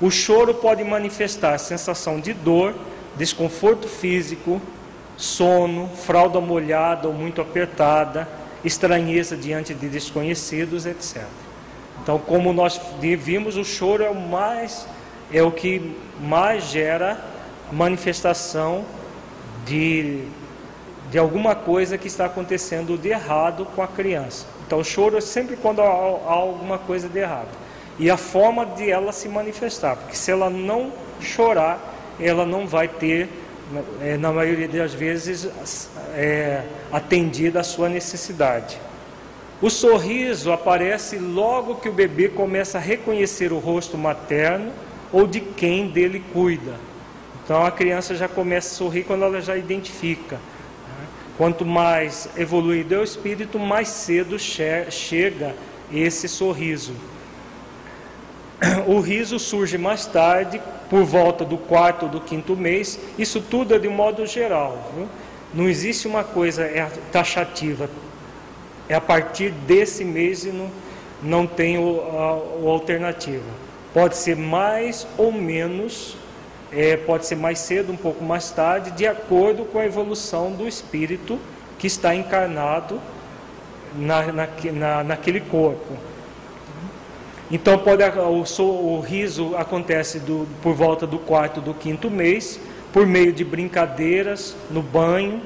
O choro pode manifestar sensação de dor, desconforto físico, sono, fralda molhada ou muito apertada, estranheza diante de desconhecidos, etc. Então, como nós vimos, o choro é o mais é o que mais gera manifestação de, de alguma coisa que está acontecendo de errado com a criança. Então, o choro é sempre quando há, há alguma coisa de errado. E a forma de ela se manifestar, porque se ela não chorar, ela não vai ter, na maioria das vezes, é, atendida a sua necessidade. O sorriso aparece logo que o bebê começa a reconhecer o rosto materno ou de quem dele cuida. Então a criança já começa a sorrir quando ela já identifica. Quanto mais evoluído é o espírito, mais cedo chega esse sorriso. O riso surge mais tarde, por volta do quarto ou do quinto mês. Isso tudo é de modo geral. Viu? Não existe uma coisa é taxativa é a partir desse mês e não, não tem o, a, a alternativa. Pode ser mais ou menos, é, pode ser mais cedo, um pouco mais tarde, de acordo com a evolução do espírito que está encarnado na, na, na naquele corpo. Então pode, o, o riso acontece do, por volta do quarto do quinto mês, por meio de brincadeiras no banho,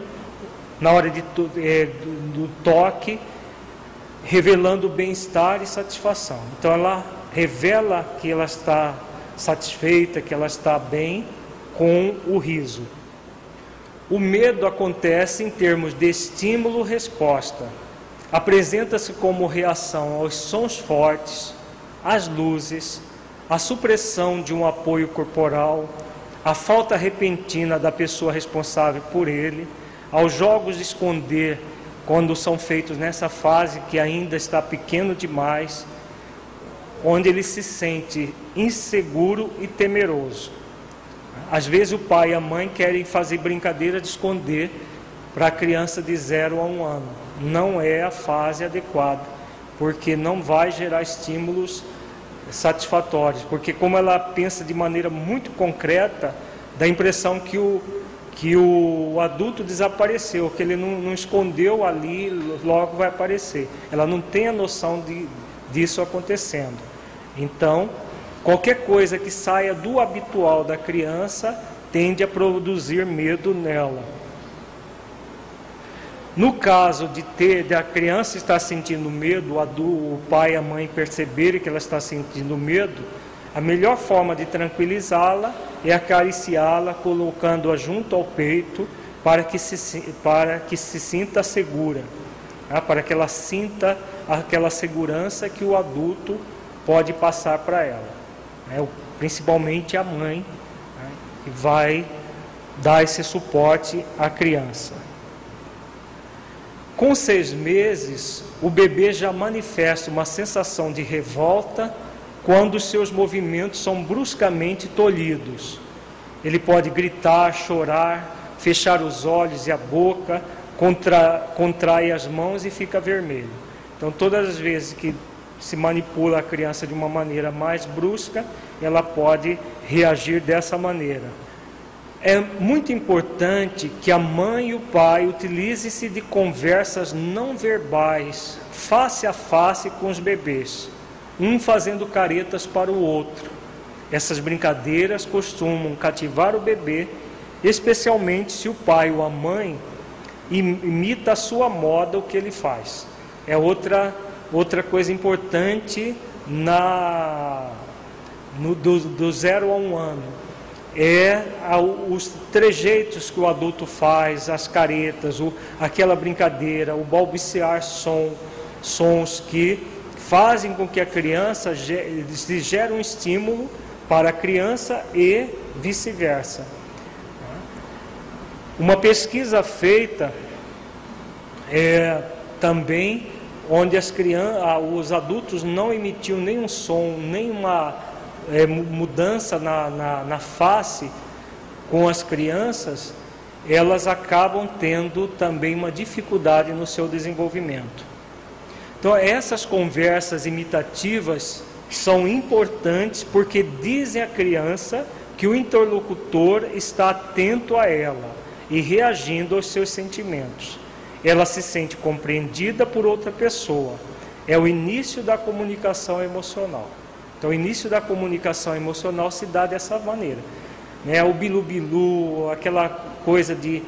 na hora de, é, do, do toque, revelando bem-estar e satisfação. Então ela revela que ela está satisfeita, que ela está bem com o riso. O medo acontece em termos de estímulo-resposta. Apresenta-se como reação aos sons fortes, às luzes, à supressão de um apoio corporal, à falta repentina da pessoa responsável por ele, aos jogos de esconder quando são feitos nessa fase que ainda está pequeno demais, onde ele se sente inseguro e temeroso. Às vezes o pai e a mãe querem fazer brincadeira de esconder para a criança de 0 a 1 um ano. Não é a fase adequada, porque não vai gerar estímulos satisfatórios, porque como ela pensa de maneira muito concreta, dá a impressão que o, que o adulto desapareceu, que ele não, não, escondeu ali, logo vai aparecer. Ela não tem a noção de, disso acontecendo. Então, qualquer coisa que saia do habitual da criança tende a produzir medo nela. No caso de ter, criança estar sentindo medo, o pai e a mãe perceberem que ela está sentindo medo, a melhor forma de tranquilizá-la é acariciá-la, colocando-a junto ao peito para que se, para que se sinta segura, né? para que ela sinta aquela segurança que o adulto pode passar para ela. Né? Principalmente a mãe, né? que vai dar esse suporte à criança. Com seis meses, o bebê já manifesta uma sensação de revolta quando seus movimentos são bruscamente tolhidos. Ele pode gritar, chorar, fechar os olhos e a boca, contra, contrai as mãos e fica vermelho. Então, todas as vezes que se manipula a criança de uma maneira mais brusca, ela pode reagir dessa maneira. É muito importante que a mãe e o pai utilizem-se de conversas não verbais, face a face com os bebês um fazendo caretas para o outro. Essas brincadeiras costumam cativar o bebê, especialmente se o pai ou a mãe imita a sua moda o que ele faz. É outra, outra coisa importante na, no, do, do zero a um ano. É os trejeitos que o adulto faz, as caretas, o, aquela brincadeira, o balbuciar som, sons que fazem com que a criança se gere um estímulo para a criança e vice-versa. Uma pesquisa feita é, também onde as crianças, os adultos não emitiam nenhum som, nenhuma é, mudança na, na, na face com as crianças, elas acabam tendo também uma dificuldade no seu desenvolvimento. Então, essas conversas imitativas são importantes porque dizem à criança que o interlocutor está atento a ela e reagindo aos seus sentimentos. Ela se sente compreendida por outra pessoa. É o início da comunicação emocional. Então, o início da comunicação emocional se dá dessa maneira. Né? O bilu-bilu, aquela coisa de,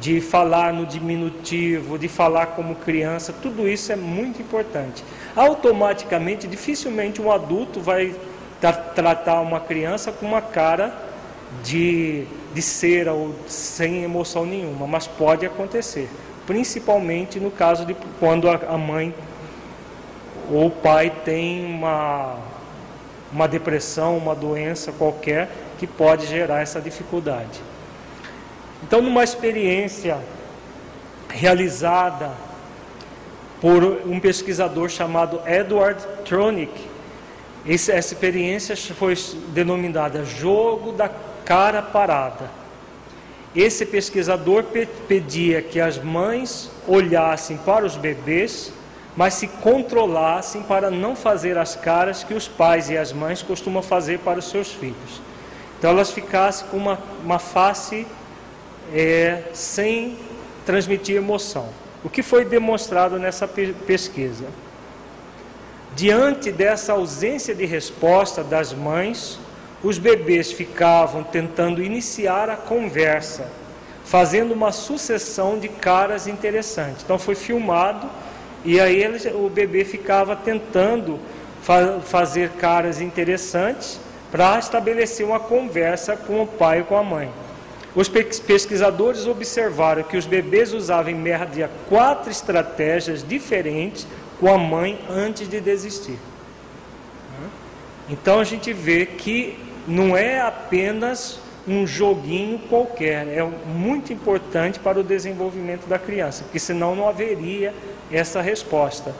de falar no diminutivo, de falar como criança, tudo isso é muito importante. Automaticamente, dificilmente um adulto vai tratar uma criança com uma cara de de cera ou sem emoção nenhuma, mas pode acontecer, principalmente no caso de quando a mãe ou o pai tem uma, uma depressão, uma doença qualquer que pode gerar essa dificuldade. Então, numa experiência realizada por um pesquisador chamado Edward Tronick, essa experiência foi denominada Jogo da cara parada. Esse pesquisador pedia que as mães olhassem para os bebês, mas se controlassem para não fazer as caras que os pais e as mães costumam fazer para os seus filhos. Então elas ficassem com uma, uma face é, sem transmitir emoção. O que foi demonstrado nessa pesquisa? Diante dessa ausência de resposta das mães, os bebês ficavam tentando iniciar a conversa, fazendo uma sucessão de caras interessantes. Então foi filmado e aí o bebê ficava tentando fa fazer caras interessantes para estabelecer uma conversa com o pai e com a mãe. Os pesquisadores observaram que os bebês usavam em média quatro estratégias diferentes com a mãe antes de desistir. Então a gente vê que não é apenas um joguinho qualquer, é muito importante para o desenvolvimento da criança, porque senão não haveria essa resposta.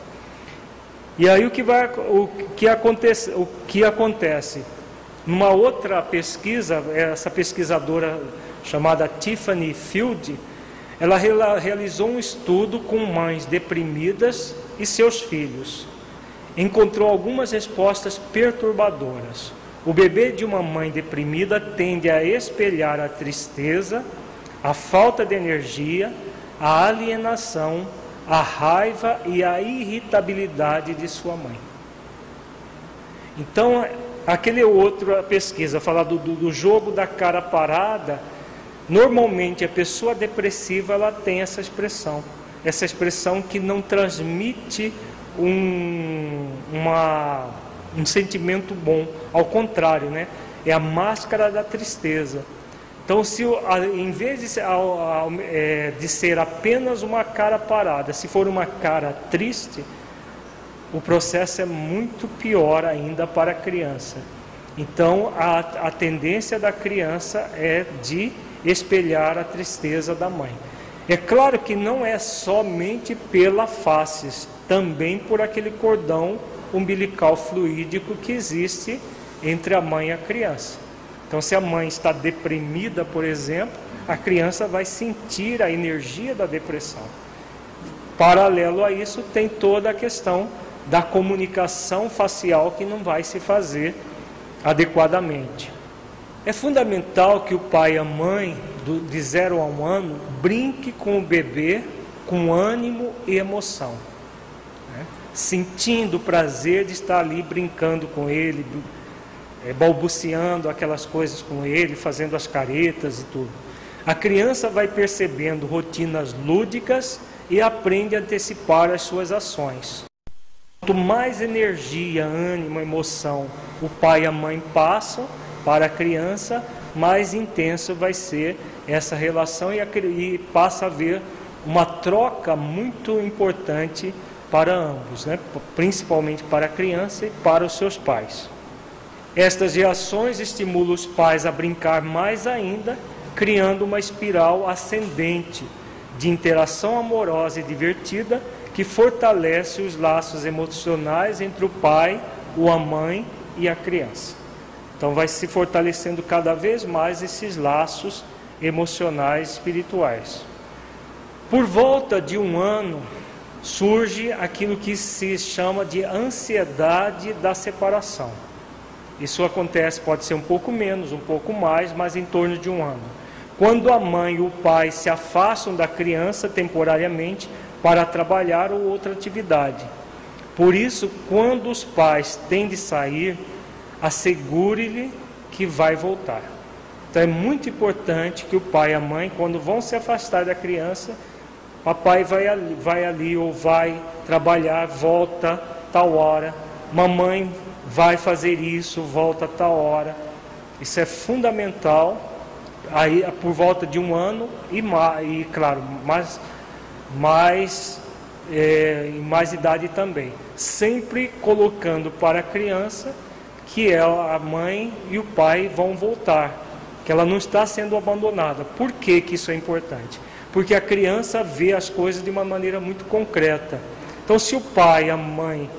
E aí o que, vai, o que, acontece, o que acontece? Numa outra pesquisa, essa pesquisadora chamada Tiffany Field, ela realizou um estudo com mães deprimidas e seus filhos. Encontrou algumas respostas perturbadoras. O bebê de uma mãe deprimida tende a espelhar a tristeza, a falta de energia, a alienação, a raiva e a irritabilidade de sua mãe. Então, aquele outro pesquisa, falar do, do, jogo da cara parada, normalmente a pessoa depressiva ela tem essa expressão, essa expressão que não transmite um, uma um sentimento bom. Ao contrário, né? É a máscara da tristeza. Então, se em vez de ser, é, de ser apenas uma cara parada, se for uma cara triste, o processo é muito pior ainda para a criança. Então, a, a tendência da criança é de espelhar a tristeza da mãe. É claro que não é somente pela face, também por aquele cordão umbilical fluídico que existe entre a mãe e a criança. Então, se a mãe está deprimida, por exemplo, a criança vai sentir a energia da depressão. Paralelo a isso, tem toda a questão da comunicação facial que não vai se fazer adequadamente. É fundamental que o pai e a mãe, de zero a um ano, brinque com o bebê com ânimo e emoção sentindo o prazer de estar ali brincando com ele, é, balbuciando aquelas coisas com ele, fazendo as caretas e tudo. A criança vai percebendo rotinas lúdicas e aprende a antecipar as suas ações. Quanto mais energia, ânimo, emoção o pai e a mãe passam para a criança, mais intenso vai ser essa relação e, a, e passa a haver uma troca muito importante para ambos, né? principalmente para a criança e para os seus pais. Estas reações estimulam os pais a brincar mais ainda, criando uma espiral ascendente de interação amorosa e divertida que fortalece os laços emocionais entre o pai, a mãe e a criança. Então vai se fortalecendo cada vez mais esses laços emocionais espirituais. Por volta de um ano surge aquilo que se chama de ansiedade da separação. Isso acontece, pode ser um pouco menos, um pouco mais, mas em torno de um ano. Quando a mãe e o pai se afastam da criança temporariamente para trabalhar ou outra atividade. Por isso, quando os pais têm de sair, assegure-lhe que vai voltar. Então é muito importante que o pai e a mãe, quando vão se afastar da criança, papai vai ali, vai ali ou vai trabalhar, volta tal hora, mamãe vai fazer isso, volta tal hora. Isso é fundamental. Aí por volta de um ano e, e claro, mais, mais é, mais idade também. Sempre colocando para a criança que ela, a mãe e o pai vão voltar, que ela não está sendo abandonada. Por que, que isso é importante? Porque a criança vê as coisas de uma maneira muito concreta. Então, se o pai a mãe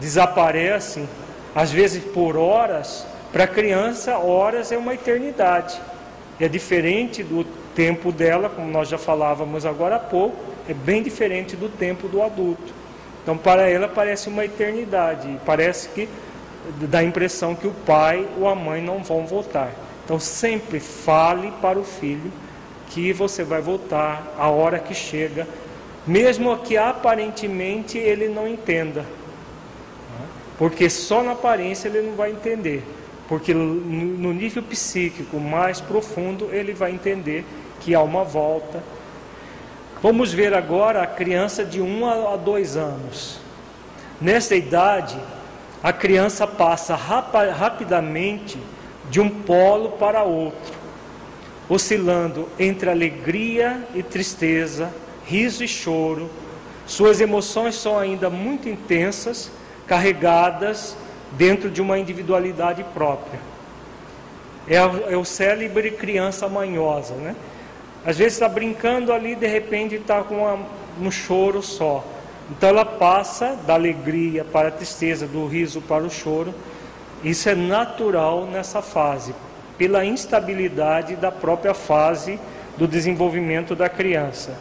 desaparecem, às vezes por horas, para a criança, horas é uma eternidade. É diferente do tempo dela, como nós já falávamos agora há pouco, é bem diferente do tempo do adulto. Então, para ela parece uma eternidade, parece que dá a impressão que o pai ou a mãe não vão voltar. Então, sempre fale para o filho que você vai voltar a hora que chega, mesmo que aparentemente ele não entenda. Porque só na aparência ele não vai entender. Porque no nível psíquico mais profundo ele vai entender que há uma volta. Vamos ver agora a criança de 1 a 2 anos. Nessa idade, a criança passa rapidamente de um polo para outro, oscilando entre alegria e tristeza, riso e choro. Suas emoções são ainda muito intensas, carregadas dentro de uma individualidade própria. É, é o célebre criança manhosa, né? Às vezes está brincando ali, de repente está com uma, um choro só. Então ela passa da alegria para a tristeza, do riso para o choro. Isso é natural nessa fase, pela instabilidade da própria fase do desenvolvimento da criança.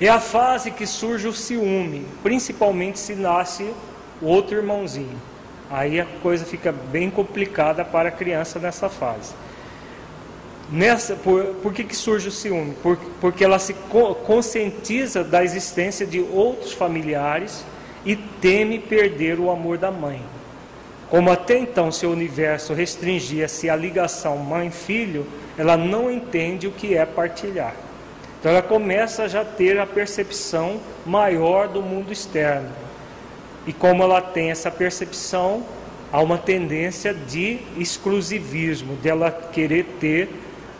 É a fase que surge o ciúme, principalmente se nasce o outro irmãozinho. Aí a coisa fica bem complicada para a criança nessa fase. Nessa, por, por que, que surge o ciúme? Por, porque ela se conscientiza da existência de outros familiares e teme perder o amor da mãe. Como até então seu universo restringia-se à ligação mãe-filho, ela não entende o que é partilhar. Então ela começa a já ter a percepção maior do mundo externo. E como ela tem essa percepção, há uma tendência de exclusivismo, dela querer ter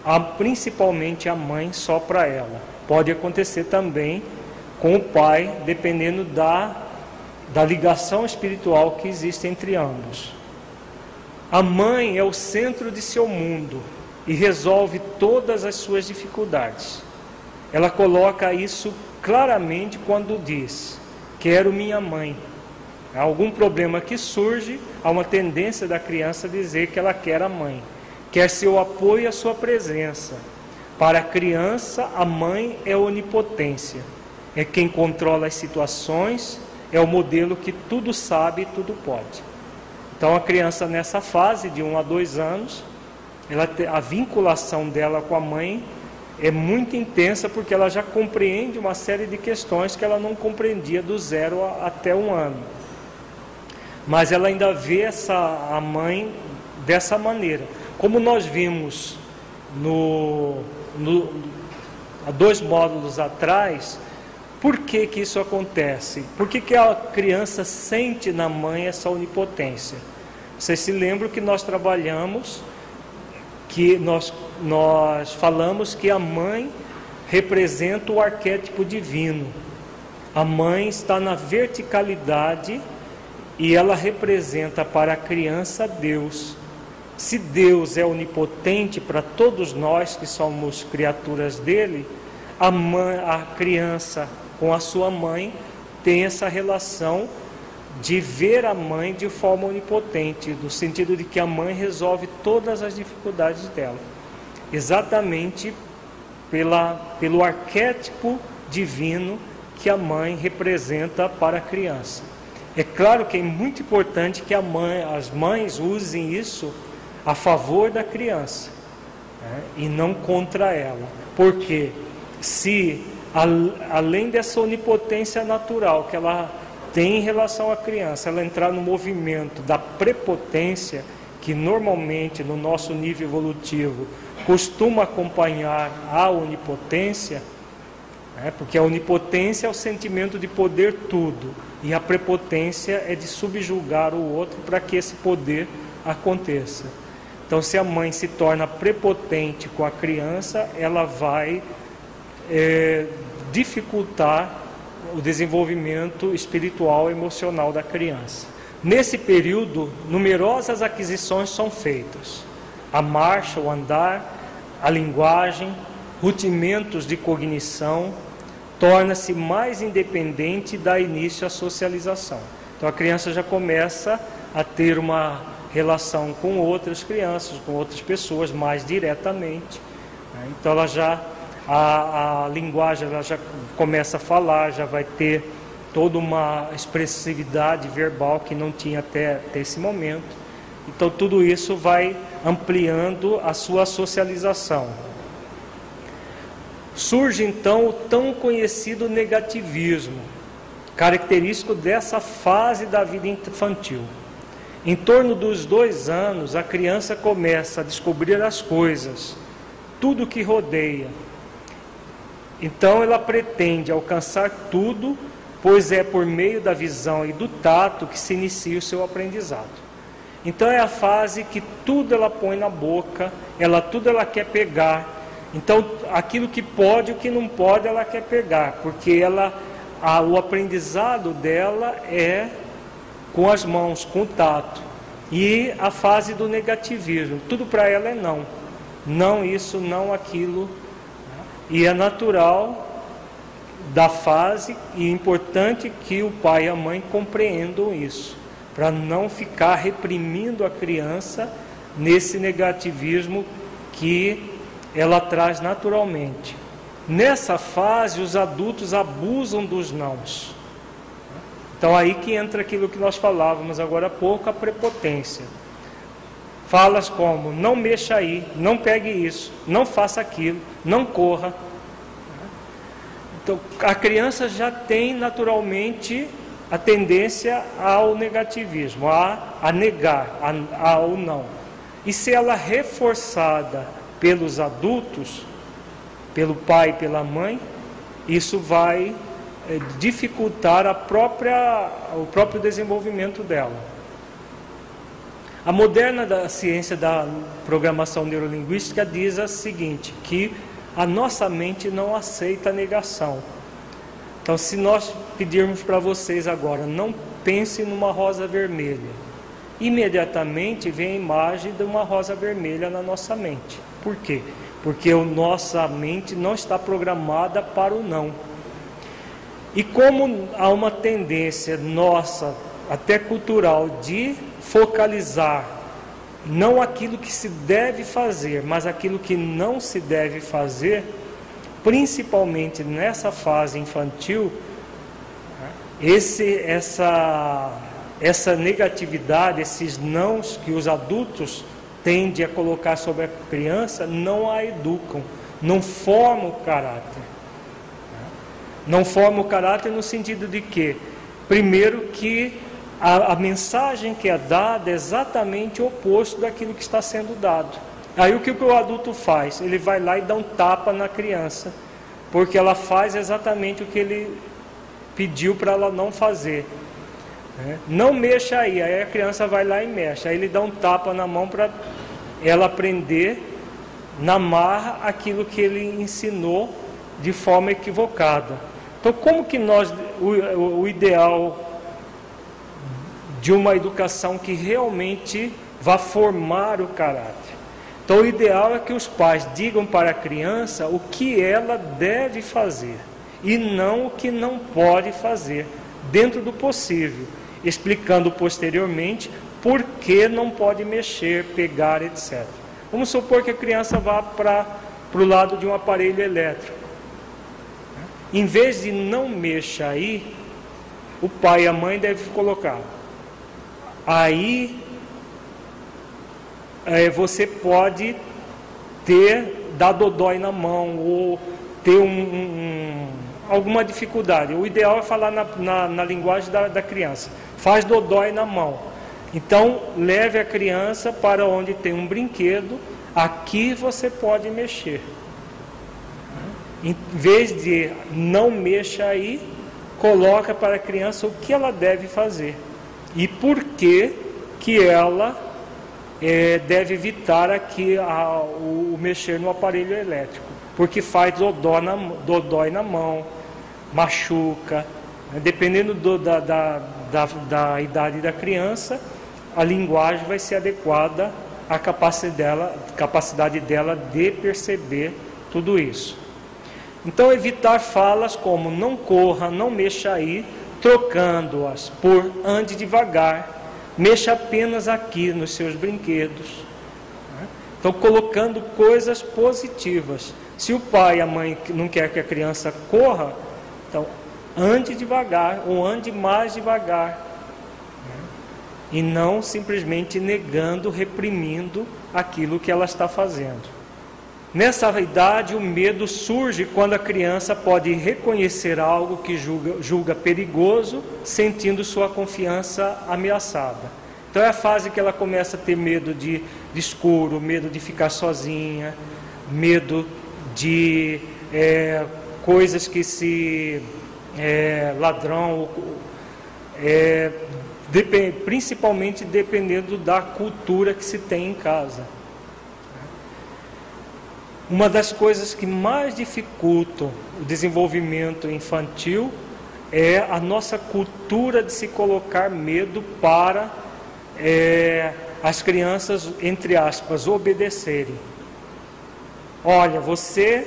a, principalmente a mãe só para ela. Pode acontecer também com o pai, dependendo da, da ligação espiritual que existe entre ambos. A mãe é o centro de seu mundo e resolve todas as suas dificuldades. Ela coloca isso claramente quando diz: Quero minha mãe. Algum problema que surge, há uma tendência da criança dizer que ela quer a mãe quer seu apoio e a sua presença. Para a criança, a mãe é onipotência, é quem controla as situações, é o modelo que tudo sabe e tudo pode. Então, a criança nessa fase de 1 um a 2 anos, ela, a vinculação dela com a mãe é muito intensa porque ela já compreende uma série de questões que ela não compreendia do zero a, até um ano. Mas ela ainda vê essa, a mãe dessa maneira. Como nós vimos no, no, há dois módulos atrás, por que, que isso acontece? Por que, que a criança sente na mãe essa onipotência? Vocês se lembram que nós trabalhamos, que nós, nós falamos que a mãe representa o arquétipo divino. A mãe está na verticalidade e ela representa para a criança Deus. Se Deus é onipotente para todos nós que somos criaturas dele, a, mãe, a criança com a sua mãe tem essa relação de ver a mãe de forma onipotente, no sentido de que a mãe resolve todas as dificuldades dela, exatamente pela, pelo arquétipo divino que a mãe representa para a criança. É claro que é muito importante que mãe, as mães usem isso a favor da criança né, e não contra ela, porque se além dessa onipotência natural que ela tem em relação à criança, ela entrar no movimento da prepotência, que normalmente no nosso nível evolutivo costuma acompanhar a onipotência, né? porque a onipotência é o sentimento de poder tudo, e a prepotência é de subjugar o outro para que esse poder aconteça. Então, se a mãe se torna prepotente com a criança, ela vai é, dificultar o desenvolvimento espiritual e emocional da criança. Nesse período, numerosas aquisições são feitas: a marcha, o andar, a linguagem, rudimentos de cognição, torna-se mais independente e dá início à socialização. Então a criança já começa a ter uma relação com outras crianças, com outras pessoas mais diretamente. Né? Então ela já a, a linguagem ela já começa a falar, já vai ter toda uma expressividade verbal que não tinha até, até esse momento. Então tudo isso vai ampliando a sua socialização. Surge então o tão conhecido negativismo, característico dessa fase da vida infantil. Em torno dos dois anos, a criança começa a descobrir as coisas, tudo que rodeia, então ela pretende alcançar tudo, pois é por meio da visão e do tato que se inicia o seu aprendizado. Então é a fase que tudo ela põe na boca, ela tudo ela quer pegar. Então aquilo que pode, o que não pode, ela quer pegar, porque ela a, o aprendizado dela é com as mãos, com o tato. E a fase do negativismo, tudo para ela é não. Não isso, não aquilo, e é natural da fase e importante que o pai e a mãe compreendam isso, para não ficar reprimindo a criança nesse negativismo que ela traz naturalmente. Nessa fase, os adultos abusam dos nãos. Então, aí que entra aquilo que nós falávamos agora há pouco, a prepotência. Falas como: não mexa aí, não pegue isso, não faça aquilo, não corra. Então, a criança já tem naturalmente a tendência ao negativismo, a, a negar, a, ao não. E se ela é reforçada pelos adultos, pelo pai e pela mãe, isso vai é, dificultar a própria, o próprio desenvolvimento dela. A moderna da ciência da programação neurolinguística diz a seguinte, que a nossa mente não aceita negação. Então, se nós pedirmos para vocês agora, não pense numa rosa vermelha, imediatamente vem a imagem de uma rosa vermelha na nossa mente. Por quê? Porque a nossa mente não está programada para o não. E como há uma tendência nossa, até cultural, de focalizar não aquilo que se deve fazer, mas aquilo que não se deve fazer, principalmente nessa fase infantil, esse, essa, essa negatividade, esses nãos que os adultos tendem a colocar sobre a criança, não a educam, não forma o caráter. Não forma o caráter no sentido de que, primeiro, que a, a mensagem que é dada é exatamente o oposto daquilo que está sendo dado. Aí o que o adulto faz? Ele vai lá e dá um tapa na criança, porque ela faz exatamente o que ele pediu para ela não fazer. Né? Não mexa aí, aí a criança vai lá e mexe. Aí ele dá um tapa na mão para ela aprender na marra aquilo que ele ensinou de forma equivocada. Então, como que nós, o, o ideal de uma educação que realmente vá formar o caráter? Então, o ideal é que os pais digam para a criança o que ela deve fazer e não o que não pode fazer, dentro do possível, explicando posteriormente por que não pode mexer, pegar, etc. Vamos supor que a criança vá para o lado de um aparelho elétrico. Em vez de não mexa aí, o pai e a mãe devem colocar. Aí é, você pode ter dar dodói na mão ou ter um, um, alguma dificuldade. O ideal é falar na, na, na linguagem da, da criança. Faz dodói na mão. Então, leve a criança para onde tem um brinquedo, aqui você pode mexer. Em vez de não mexa aí, coloca para a criança o que ela deve fazer e por que que ela é, deve evitar aqui a, o, o, mexer no aparelho elétrico, porque faz dodó na, dodói na mão, machuca, né? dependendo do, da, da, da, da idade da criança, a linguagem vai ser adequada à capacidade dela, capacidade dela de perceber tudo isso. Então, evitar falas como não corra, não mexa aí, trocando-as por ande devagar, mexa apenas aqui nos seus brinquedos. Então, colocando coisas positivas. Se o pai e a mãe não quer que a criança corra, então ande devagar ou ande mais devagar e não simplesmente negando, reprimindo aquilo que ela está fazendo. Nessa idade, o medo surge quando a criança pode reconhecer algo que julga, julga perigoso, sentindo sua confiança ameaçada. Então é a fase que ela começa a ter medo de, de escuro, medo de ficar sozinha, medo de é, coisas que se é, ladrão, é, principalmente dependendo da cultura que se tem em casa. Uma das coisas que mais dificultam o desenvolvimento infantil é a nossa cultura de se colocar medo para é, as crianças, entre aspas, obedecerem. Olha, você,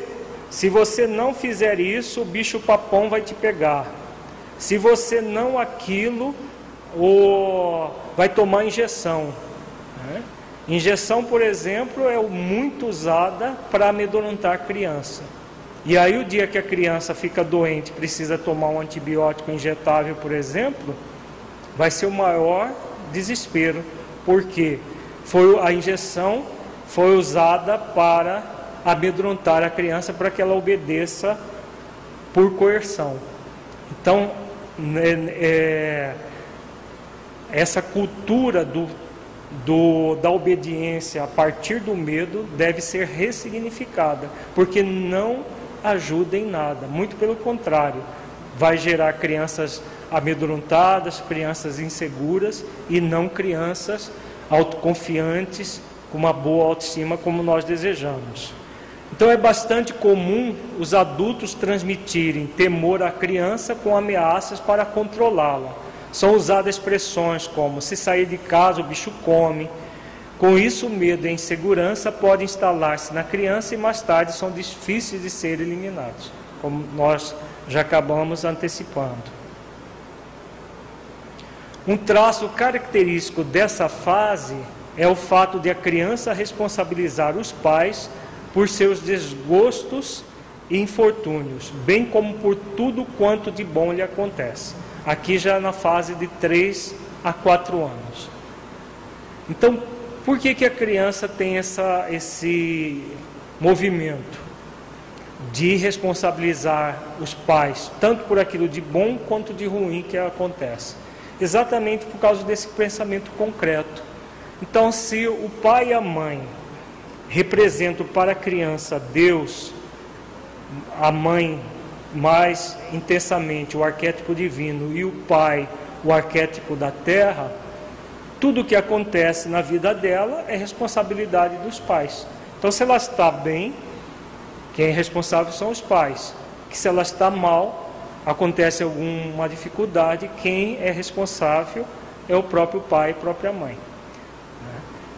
se você não fizer isso, o bicho papão vai te pegar. Se você não aquilo, ou vai tomar injeção. Né? Injeção, por exemplo, é muito usada para amedrontar a criança. E aí, o dia que a criança fica doente, precisa tomar um antibiótico injetável, por exemplo, vai ser o maior desespero, porque foi a injeção foi usada para amedrontar a criança para que ela obedeça por coerção. Então, é, essa cultura do, do, da obediência a partir do medo deve ser ressignificada, porque não ajuda em nada, muito pelo contrário, vai gerar crianças amedrontadas, crianças inseguras e não crianças autoconfiantes, com uma boa autoestima como nós desejamos. Então é bastante comum os adultos transmitirem temor à criança com ameaças para controlá-la são usadas expressões como se sair de casa o bicho come. Com isso, o medo e a insegurança podem instalar-se na criança e mais tarde são difíceis de ser eliminados, como nós já acabamos antecipando. Um traço característico dessa fase é o fato de a criança responsabilizar os pais por seus desgostos e infortúnios, bem como por tudo quanto de bom lhe acontece. Aqui já na fase de 3 a 4 anos. Então, por que, que a criança tem essa, esse movimento? de responsabilizar os pais, tanto por aquilo de bom quanto de ruim que acontece. Exatamente por causa desse pensamento concreto. Então, se o pai e a mãe representam para a criança Deus, a mãe mais intensamente o arquétipo divino e o pai o arquétipo da terra, tudo o que acontece na vida dela é responsabilidade dos pais. Então, se ela está bem, quem é responsável são os pais. Que se ela está mal, acontece alguma dificuldade, quem é responsável é o próprio pai e a própria mãe.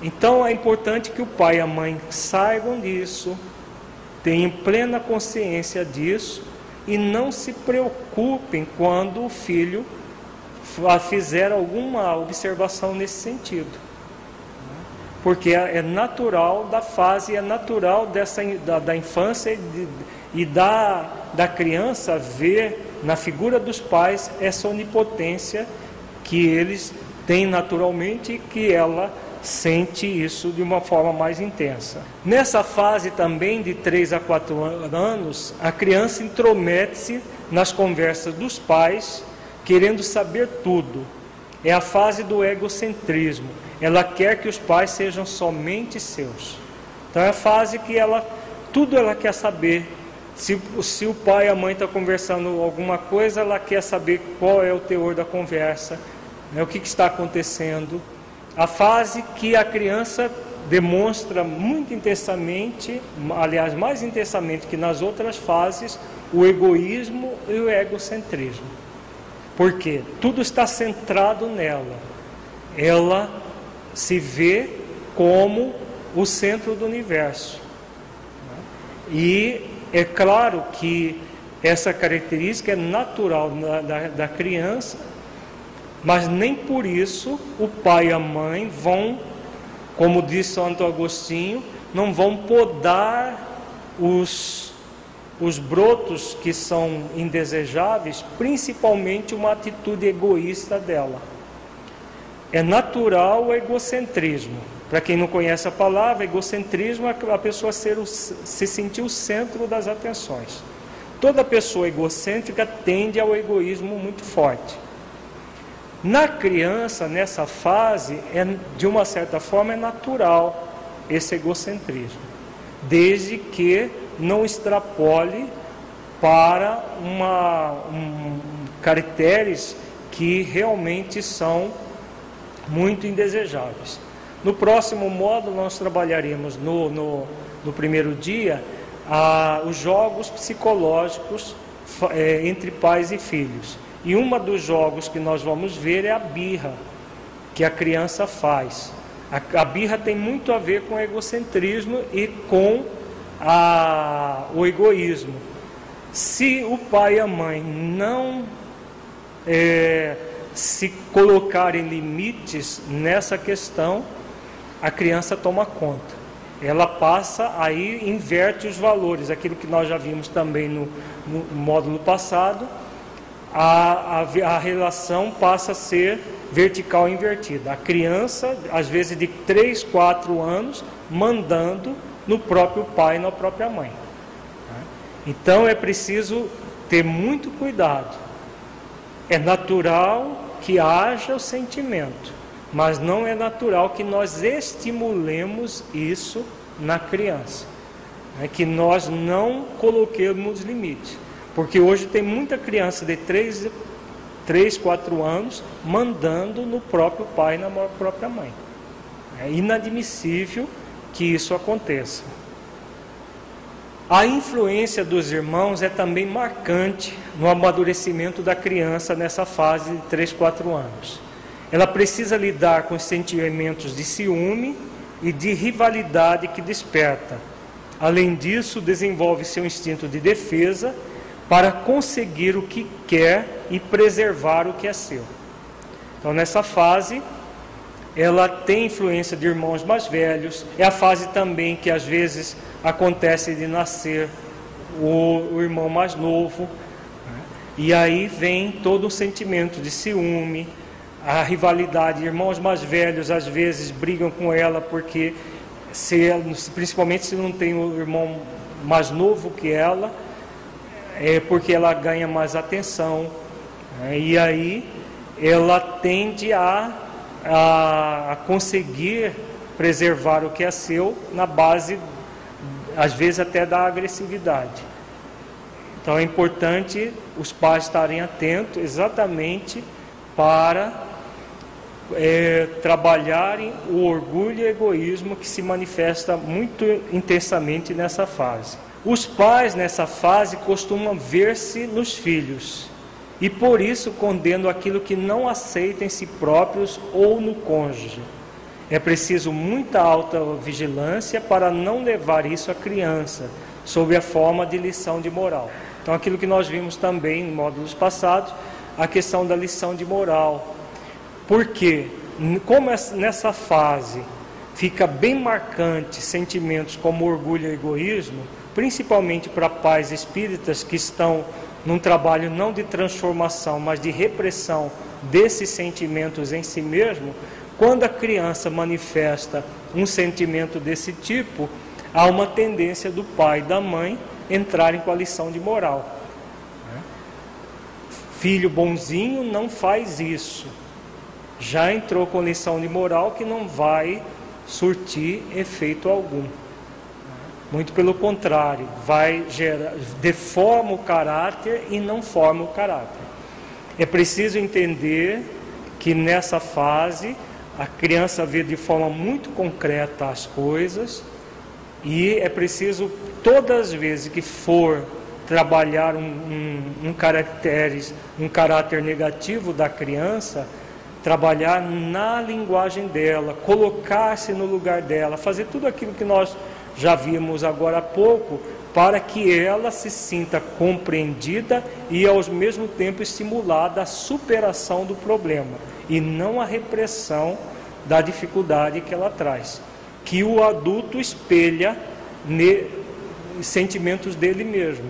Então é importante que o pai e a mãe saibam disso, tenham plena consciência disso e não se preocupem quando o filho fizer alguma observação nesse sentido. Porque é, é natural da fase, é natural dessa, da, da infância e, de, e da, da criança ver na figura dos pais essa onipotência que eles têm naturalmente e que ela sente isso de uma forma mais intensa. Nessa fase também de 3 a 4 anos, a criança intromete-se nas conversas dos pais, querendo saber tudo. É a fase do egocentrismo ela quer que os pais sejam somente seus. Então é a fase que ela, tudo ela quer saber. Se, se o pai e a mãe estão conversando alguma coisa, ela quer saber qual é o teor da conversa, né, o que, que está acontecendo. A fase que a criança demonstra muito intensamente, aliás, mais intensamente que nas outras fases, o egoísmo e o egocentrismo. Porque tudo está centrado nela. Ela se vê como o centro do universo. E é claro que essa característica é natural da, da, da criança, mas nem por isso o pai e a mãe vão, como disse Santo Agostinho, não vão podar os, os brotos que são indesejáveis, principalmente uma atitude egoísta dela. É natural o egocentrismo. Para quem não conhece a palavra, egocentrismo é a pessoa ser o, se sentir o centro das atenções. Toda pessoa egocêntrica tende ao egoísmo muito forte. Na criança, nessa fase, é, de uma certa forma, é natural esse egocentrismo, desde que não extrapole para uma, um, caracteres que realmente são muito indesejáveis. No próximo módulo, nós trabalharemos no, no, no primeiro dia a, os jogos psicológicos é, entre pais e filhos. E um dos jogos que nós vamos ver é a birra, que a criança faz. A, a birra tem muito a ver com o egocentrismo e com a, o egoísmo. Se o pai e a mãe não é, se colocarem limites nessa questão, a criança toma conta. Ela passa aí, inverte os valores, aquilo que nós já vimos também no, no módulo passado, a, a, a relação passa a ser vertical invertida. A criança, às vezes de 3, 4 anos, mandando no próprio pai e na própria mãe. Então é preciso ter muito cuidado. É natural que haja o sentimento, mas não é natural que nós estimulemos isso na criança, é que nós não coloquemos limites, porque hoje tem muita criança de 3, 3 4 anos mandando no próprio pai e na própria mãe. É inadmissível que isso aconteça. A influência dos irmãos é também marcante no amadurecimento da criança nessa fase de 3, 4 anos. Ela precisa lidar com os sentimentos de ciúme e de rivalidade que desperta. Além disso, desenvolve seu instinto de defesa para conseguir o que quer e preservar o que é seu. Então, nessa fase, ela tem influência de irmãos mais velhos, é a fase também que às vezes acontece de nascer o, o irmão mais novo, né? e aí vem todo o sentimento de ciúme, a rivalidade. Irmãos mais velhos às vezes brigam com ela porque, se, principalmente se não tem o irmão mais novo que ela, é porque ela ganha mais atenção. Né? E aí ela tende a, a, a conseguir preservar o que é seu na base, às vezes até da agressividade. Então é importante os pais estarem atentos exatamente para é, trabalharem o orgulho e egoísmo que se manifesta muito intensamente nessa fase. Os pais nessa fase costumam ver-se nos filhos e por isso condenam aquilo que não aceitam em si próprios ou no cônjuge. É preciso muita alta vigilância para não levar isso à criança, sob a forma de lição de moral. Então, aquilo que nós vimos também em módulos passados, a questão da lição de moral. Porque, como nessa fase fica bem marcante sentimentos como orgulho e egoísmo, principalmente para pais espíritas que estão num trabalho não de transformação, mas de repressão desses sentimentos em si mesmo, quando a criança manifesta um sentimento desse tipo, há uma tendência do pai e da mãe entrarem com a lição de moral. Filho bonzinho não faz isso. Já entrou com lição de moral que não vai surtir efeito algum. Muito pelo contrário, vai gerar, deforma o caráter e não forma o caráter. É preciso entender que nessa fase a criança vê de forma muito concreta as coisas e é preciso, todas as vezes que for trabalhar um, um, um, um caráter negativo da criança, trabalhar na linguagem dela, colocar-se no lugar dela, fazer tudo aquilo que nós já vimos agora há pouco, para que ela se sinta compreendida e ao mesmo tempo estimulada a superação do problema e não a repressão da dificuldade que ela traz. Que o adulto espelha ne, sentimentos dele mesmo.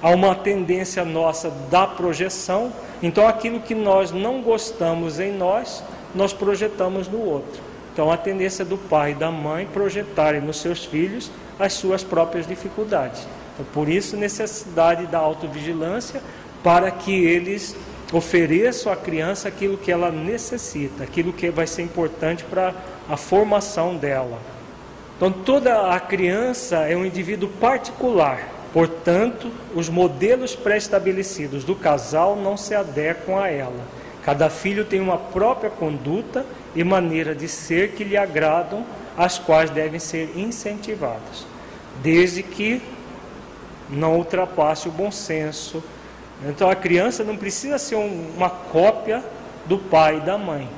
Há uma tendência nossa da projeção, então aquilo que nós não gostamos em nós, nós projetamos no outro. Então a tendência do pai e da mãe projetarem nos seus filhos as suas próprias dificuldades. Então, por isso, necessidade da autovigilância para que eles ofereço à criança aquilo que ela necessita, aquilo que vai ser importante para a formação dela. Então, toda a criança é um indivíduo particular, portanto, os modelos pré-estabelecidos do casal não se adequam a ela. Cada filho tem uma própria conduta e maneira de ser que lhe agradam, as quais devem ser incentivadas, desde que não ultrapasse o bom senso, então a criança não precisa ser um, uma cópia do pai e da mãe.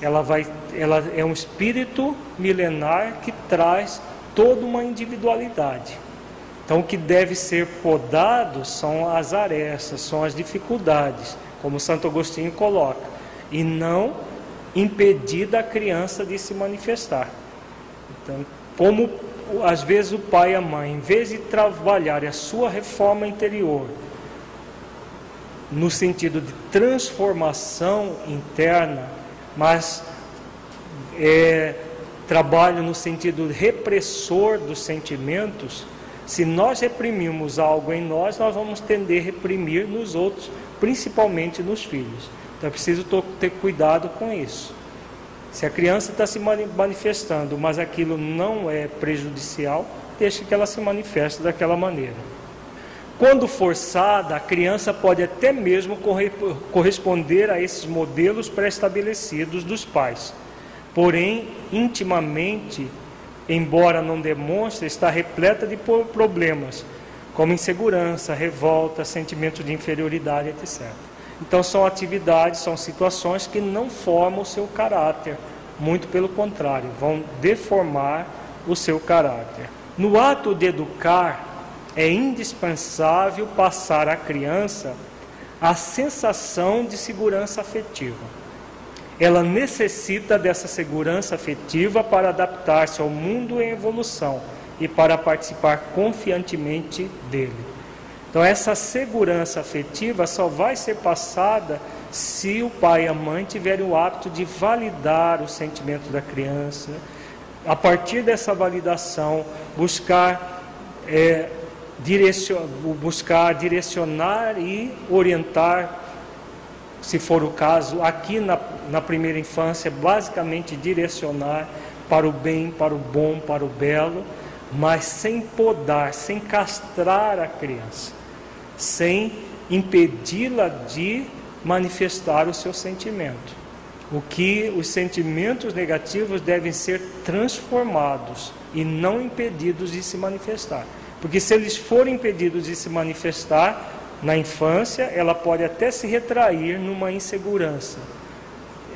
Ela, vai, ela é um espírito milenar que traz toda uma individualidade. Então o que deve ser podado são as arestas, são as dificuldades, como Santo Agostinho coloca, e não impedir da criança de se manifestar. Então, como às vezes o pai e a mãe, em vez de trabalhar a sua reforma interior, no sentido de transformação interna, mas é, trabalho no sentido repressor dos sentimentos. Se nós reprimimos algo em nós, nós vamos tender a reprimir nos outros, principalmente nos filhos. Então é preciso ter cuidado com isso. Se a criança está se manifestando, mas aquilo não é prejudicial, deixe que ela se manifeste daquela maneira. Quando forçada, a criança pode até mesmo corresponder a esses modelos pré-estabelecidos dos pais. Porém, intimamente, embora não demonstre, está repleta de problemas, como insegurança, revolta, sentimento de inferioridade, etc. Então, são atividades, são situações que não formam o seu caráter, muito pelo contrário, vão deformar o seu caráter. No ato de educar, é indispensável passar à criança a sensação de segurança afetiva. Ela necessita dessa segurança afetiva para adaptar-se ao mundo em evolução e para participar confiantemente dele. Então, essa segurança afetiva só vai ser passada se o pai e a mãe tiverem o hábito de validar o sentimento da criança. A partir dessa validação, buscar é, direcion, buscar direcionar e orientar, se for o caso, aqui na, na primeira infância, basicamente direcionar para o bem, para o bom, para o belo, mas sem podar, sem castrar a criança, sem impedi-la de manifestar o seu sentimento. O que os sentimentos negativos devem ser transformados e não impedidos de se manifestar. Porque se eles forem impedidos de se manifestar na infância, ela pode até se retrair numa insegurança.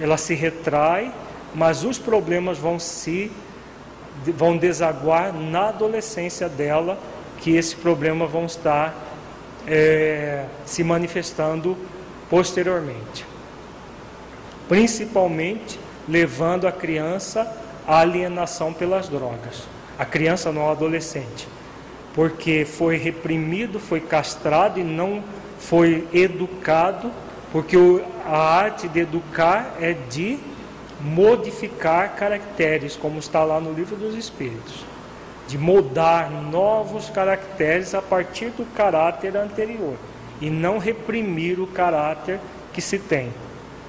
Ela se retrai, mas os problemas vão se vão desaguar na adolescência dela, que esse problema vão estar é, se manifestando posteriormente. Principalmente levando a criança à alienação pelas drogas. A criança não adolescente. Porque foi reprimido, foi castrado e não foi educado, porque a arte de educar é de modificar caracteres, como está lá no livro dos Espíritos, de moldar novos caracteres a partir do caráter anterior e não reprimir o caráter que se tem.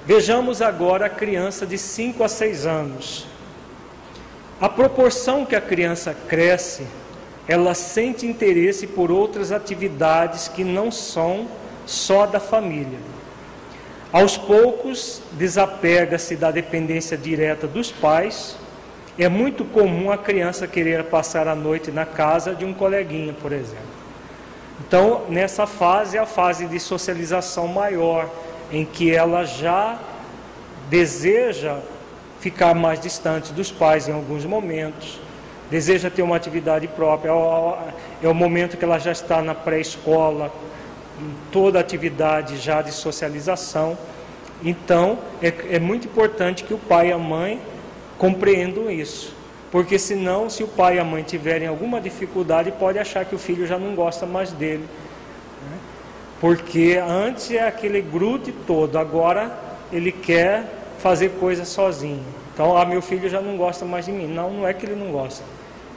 Vejamos agora a criança de 5 a 6 anos. A proporção que a criança cresce, ela sente interesse por outras atividades que não são só da família. Aos poucos, desapega-se da dependência direta dos pais. É muito comum a criança querer passar a noite na casa de um coleguinha, por exemplo. Então, nessa fase é a fase de socialização maior, em que ela já deseja ficar mais distante dos pais em alguns momentos, deseja ter uma atividade própria. É o é momento que ela já está na pré-escola, toda atividade já de socialização. Então, é, é muito importante que o pai e a mãe compreendam isso. Porque senão, se o pai e a mãe tiverem alguma dificuldade, pode achar que o filho já não gosta mais dele. Né? Porque antes é aquele grude todo, agora ele quer fazer coisas sozinho. Então, ah, meu filho já não gosta mais de mim. Não, não é que ele não gosta.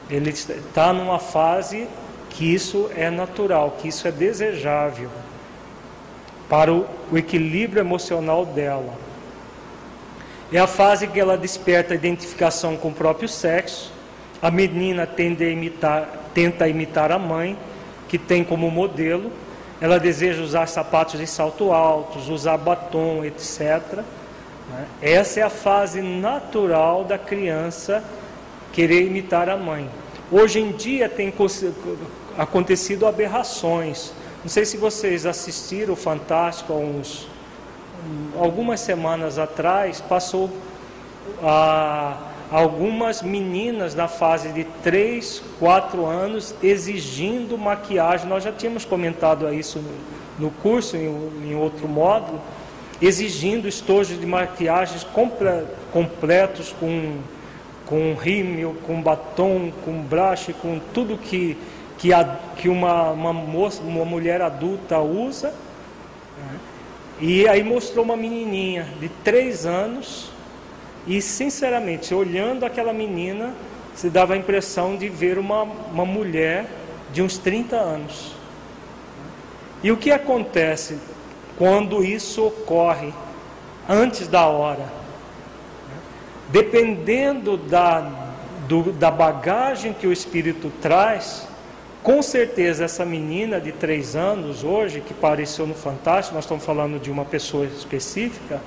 Ele está numa fase que isso é natural, que isso é desejável para o, o equilíbrio emocional dela. É a fase que ela desperta a identificação com o próprio sexo. A menina tende a imitar, tenta imitar a mãe, que tem como modelo. Ela deseja usar sapatos de salto altos, usar batom, etc. Né? Essa é a fase natural da criança querer imitar a mãe. Hoje em dia tem acontecido aberrações. Não sei se vocês assistiram o Fantástico há uns algumas semanas atrás, passou ah, algumas meninas na fase de 3, 4 anos exigindo maquiagem. Nós já tínhamos comentado isso no, curso, em, outro módulo, exigindo estojos de maquiagens comple, completos com com rímel, com batom, com brush, com tudo que, que, a, que uma, uma, moça, uma mulher adulta usa. E aí mostrou uma menininha de três anos e, sinceramente, olhando aquela menina, se dava a impressão de ver uma, uma mulher de uns 30 anos. E o que acontece quando isso ocorre antes da hora? dependendo da, do, da bagagem que o espírito traz, com certeza essa menina de três anos hoje, que apareceu no Fantástico, nós estamos falando de uma pessoa específica,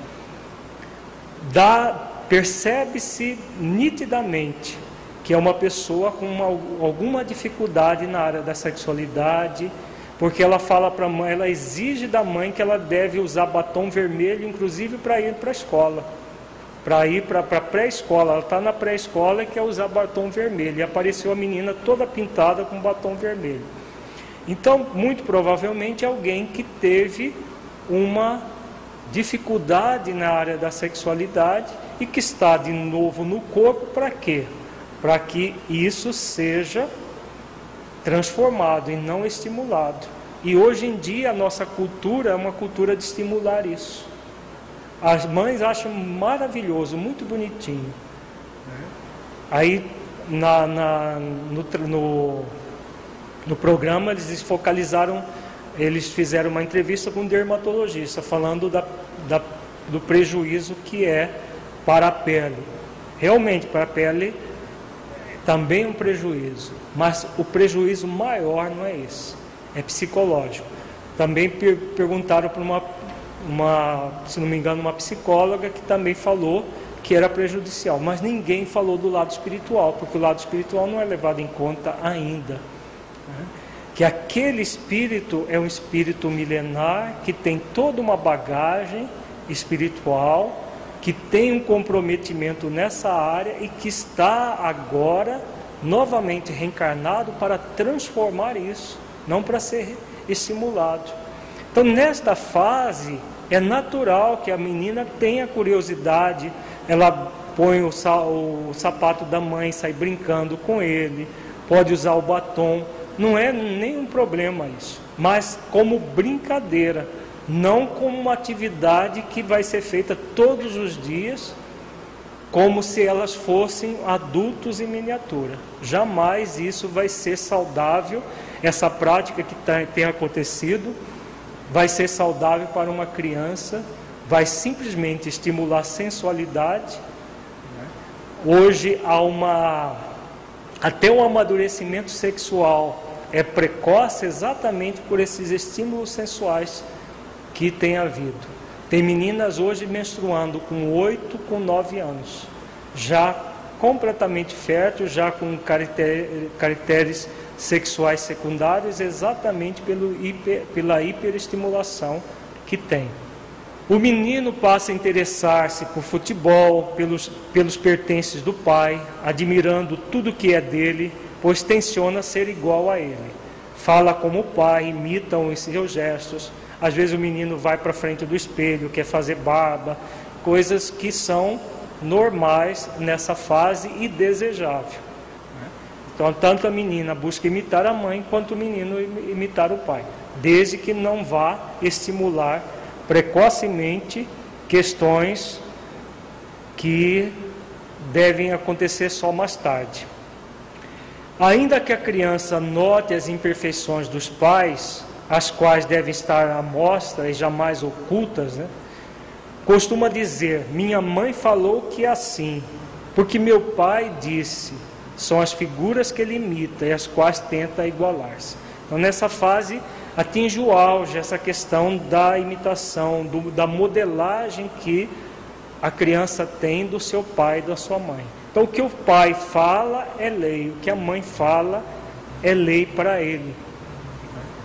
percebe-se nitidamente que é uma pessoa com uma, alguma dificuldade na área da sexualidade, porque ela fala para a mãe, ela exige da mãe que ela deve usar batom vermelho, inclusive para ir para a escola para ir para a pré-escola. Ela está na pré-escola e quer usar batom vermelho. E apareceu a menina toda pintada com batom vermelho. Então, muito provavelmente, alguém que teve uma dificuldade na área da sexualidade e que está de novo no corpo para quê? Para que isso seja transformado e não estimulado. E hoje em dia a nossa cultura é uma cultura de estimular isso. As mães acham maravilhoso, muito bonitinho. Aí na, na no, no, no programa eles focalizaram, eles fizeram uma entrevista com um dermatologista falando da, da, do prejuízo que é para a pele. Realmente, para a pele também um prejuízo, mas o prejuízo maior não é esse, é psicológico. Também per perguntaram para uma, uma, se não me engano, uma psicóloga que também falou que era prejudicial, mas ninguém falou do lado espiritual, porque o lado espiritual não é levado em conta ainda. Né? Que aquele espírito é um espírito milenar que tem toda uma bagagem espiritual, que tem um comprometimento nessa área e que está agora novamente reencarnado para transformar isso, não para ser estimulado. Então, nesta fase, é natural que a menina tenha curiosidade, ela põe o, o sapato da mãe, sai brincando com ele, pode usar o batom, não é nenhum problema isso, mas como brincadeira, não como uma atividade que vai ser feita todos os dias, como se elas fossem adultos em miniatura. Jamais isso vai ser saudável, essa prática que tá, tem acontecido vai ser saudável para uma criança vai simplesmente estimular sensualidade. Né? Hoje há uma até o amadurecimento sexual é precoce exatamente por esses estímulos sensuais que tem havido. Tem meninas hoje menstruando com 8, com 9 anos, já completamente fértil, já com caracteres sexuais secundários, exatamente pelo hiper, pela hiperestimulação que tem. O menino passa a interessar-se por futebol, pelos, pelos pertences do pai, admirando tudo que é dele, pois tenciona ser igual a ele. Fala como o pai, imita os seus gestos. Às vezes o menino vai para frente do espelho, quer fazer barba, coisas que são normais nessa fase e desejável. Então, tanto a menina busca imitar a mãe, quanto o menino imitar o pai, desde que não vá estimular precocemente questões que devem acontecer só mais tarde. Ainda que a criança note as imperfeições dos pais, as quais devem estar à mostra e jamais ocultas, né? costuma dizer: Minha mãe falou que é assim, porque meu pai disse. São as figuras que ele imita e as quais tenta igualar-se. Então, nessa fase, atinge o auge essa questão da imitação, do, da modelagem que a criança tem do seu pai e da sua mãe. Então, o que o pai fala é lei, o que a mãe fala é lei para ele.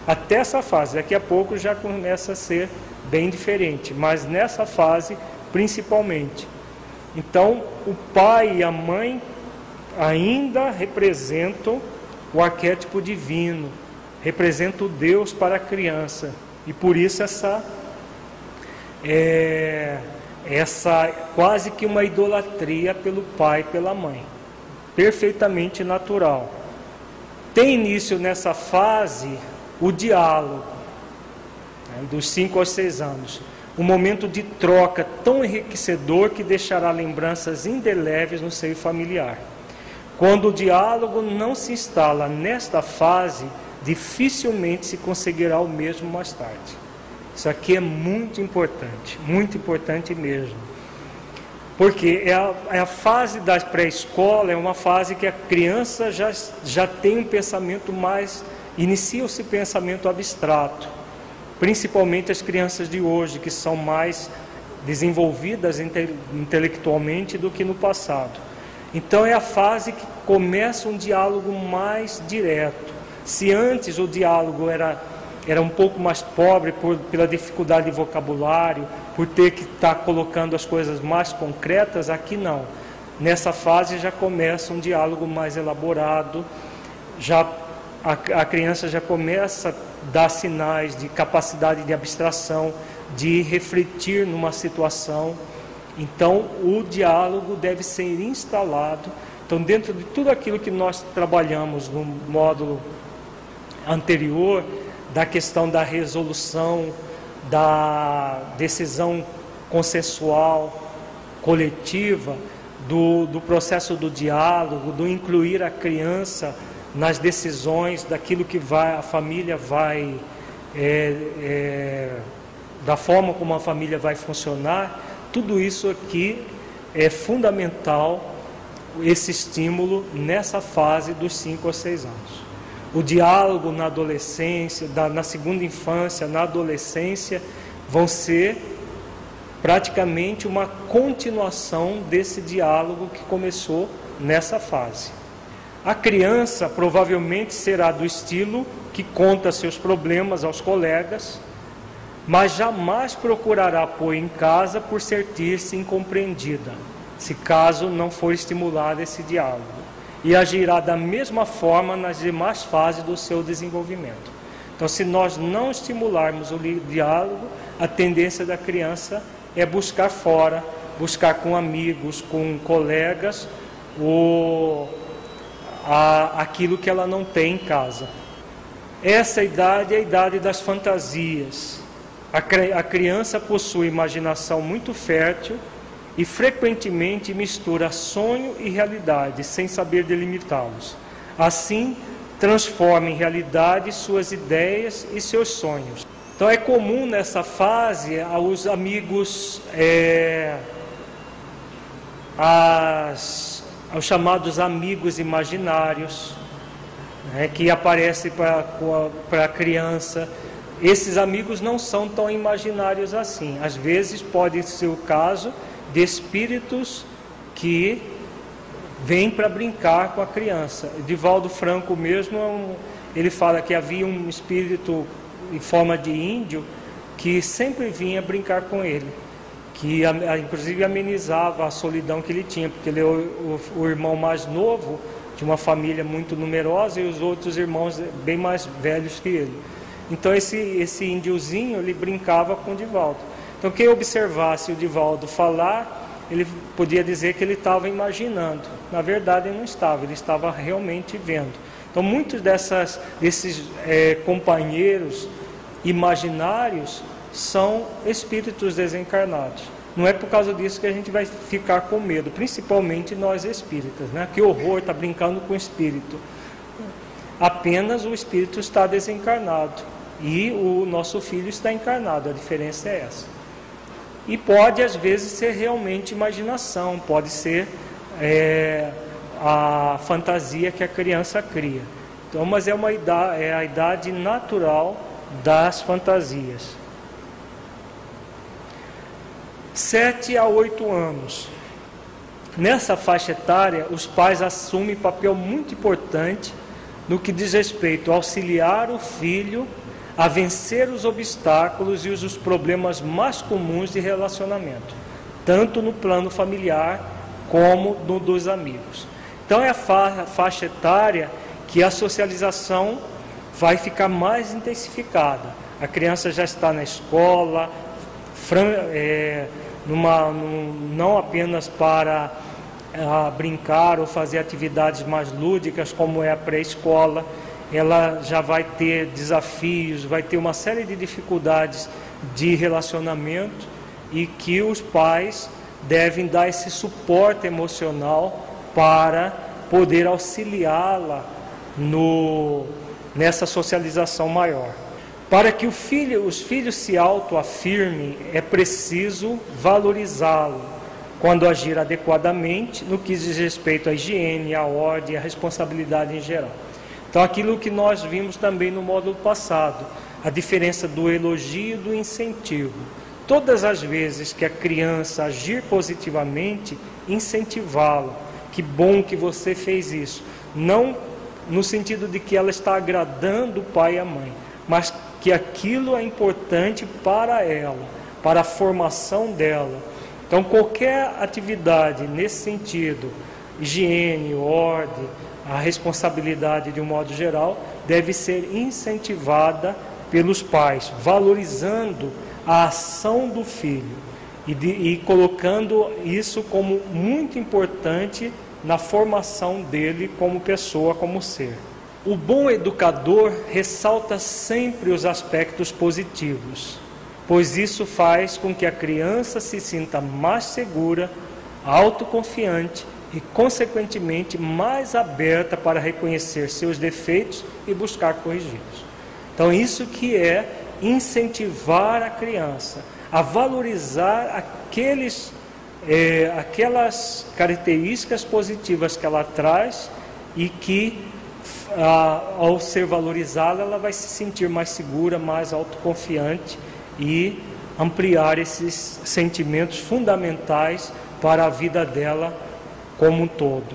Até essa fase, daqui a pouco já começa a ser bem diferente, mas nessa fase, principalmente. Então, o pai e a mãe ainda representam o arquétipo divino, representa o Deus para a criança. E por isso essa é, essa quase que uma idolatria pelo pai e pela mãe. Perfeitamente natural. Tem início nessa fase o diálogo, né, dos 5 aos 6 anos. Um momento de troca tão enriquecedor que deixará lembranças indeléveis no seio familiar. Quando o diálogo não se instala nesta fase, dificilmente se conseguirá o mesmo mais tarde. Isso aqui é muito importante, muito importante mesmo. Porque é a, é a fase da pré-escola, é uma fase que a criança já, já tem um pensamento mais. inicia-se pensamento abstrato. Principalmente as crianças de hoje, que são mais desenvolvidas inte, intelectualmente do que no passado. Então é a fase que começa um diálogo mais direto se antes o diálogo era, era um pouco mais pobre por, pela dificuldade de vocabulário, por ter que estar tá colocando as coisas mais concretas, aqui não. Nessa fase já começa um diálogo mais elaborado, já a, a criança já começa a dar sinais de capacidade de abstração, de refletir numa situação. Então, o diálogo deve ser instalado. Então, dentro de tudo aquilo que nós trabalhamos no módulo anterior da questão da resolução, da decisão consensual, coletiva, do, do processo do diálogo, do incluir a criança nas decisões daquilo que vai, a família vai, é, é, da forma como a família vai funcionar, tudo isso aqui é fundamental, esse estímulo nessa fase dos 5 a 6 anos. O diálogo na adolescência, na segunda infância, na adolescência, vão ser praticamente uma continuação desse diálogo que começou nessa fase. A criança provavelmente será do estilo que conta seus problemas aos colegas, mas jamais procurará apoio em casa por sentir-se incompreendida, se caso não for estimulado esse diálogo, e agirá da mesma forma nas demais fases do seu desenvolvimento. Então, se nós não estimularmos o diálogo, a tendência da criança é buscar fora, buscar com amigos, com colegas, o a, aquilo que ela não tem em casa. Essa idade é a idade das fantasias. A, criança possui imaginação muito fértil e frequentemente mistura sonho e realidade sem saber delimitá-los. Assim, transforma em realidade suas ideias e seus sonhos. Então é comum nessa fase aos amigos, é, as aos chamados amigos imaginários, né, que aparecem para a criança. Esses amigos não são tão imaginários assim. Às vezes pode ser o caso de espíritos que vêm para brincar com a criança. Divaldo Franco mesmo, é ele fala que havia um espírito em forma de índio que sempre vinha brincar com ele que inclusive amenizava a solidão que ele tinha, porque ele é o, o, o, irmão mais novo de uma família muito numerosa e os outros irmãos bem mais velhos que ele. Então esse, esse índiozinho ele brincava com o Divaldo. Então quem observasse o Divaldo falar, ele podia dizer que ele estava imaginando. Na verdade ele não estava, ele estava realmente vendo. Então muitos dessas, desses é, companheiros imaginários são espíritos desencarnados. Não é por causa disso que a gente vai ficar com medo, principalmente nós espíritas, né? Que horror, está brincando com o espírito. Apenas o espírito está desencarnado e o nosso filho está encarnado, a diferença é essa. E pode às vezes ser realmente imaginação, pode ser é, a fantasia que a criança cria. Então, mas é uma idade, é a idade natural das fantasias. 7 a 8 anos. Nessa faixa etária, os pais assumem papel muito importante no que diz respeito a auxiliar o filho a vencer os obstáculos e os problemas mais comuns de relacionamento, tanto no plano familiar como no dos amigos. Então é a faixa etária que a socialização vai ficar mais intensificada. A criança já está na escola, é, numa, num, não apenas para uh, brincar ou fazer atividades mais lúdicas, como é a pré-escola, ela já vai ter desafios, vai ter uma série de dificuldades de relacionamento e que os pais devem dar esse suporte emocional para poder auxiliá-la no, nessa socialização maior. Para que filho, os filhos se autoafirmem, é preciso valorizá-lo quando agir adequadamente no que diz respeito à higiene, à ordem, à responsabilidade em geral. Então, aquilo que nós vimos também no módulo passado, a diferença do elogio e do incentivo. Todas as vezes que a criança agir positivamente, incentivá-la. Que bom que você fez isso. Não no sentido de que ela está agradando o pai e a mãe, mas que aquilo é importante para ela, para a formação dela. Então, qualquer atividade nesse sentido, higiene, ordem, a responsabilidade de um modo geral, deve ser incentivada pelos pais, valorizando a ação do filho e, de, e colocando isso como muito importante na formação dele como pessoa, como ser. O bom educador ressalta sempre os aspectos positivos, pois isso faz com que a criança se sinta mais segura, autoconfiante e, consequentemente, mais aberta para reconhecer seus defeitos e buscar corrigi-los. Então, isso que é incentivar a criança a valorizar aqueles, é, aquelas características positivas que ela traz e que, a, ao ser valorizada, ela vai se sentir mais segura, mais autoconfiante e ampliar esses sentimentos fundamentais para a vida dela como um todo.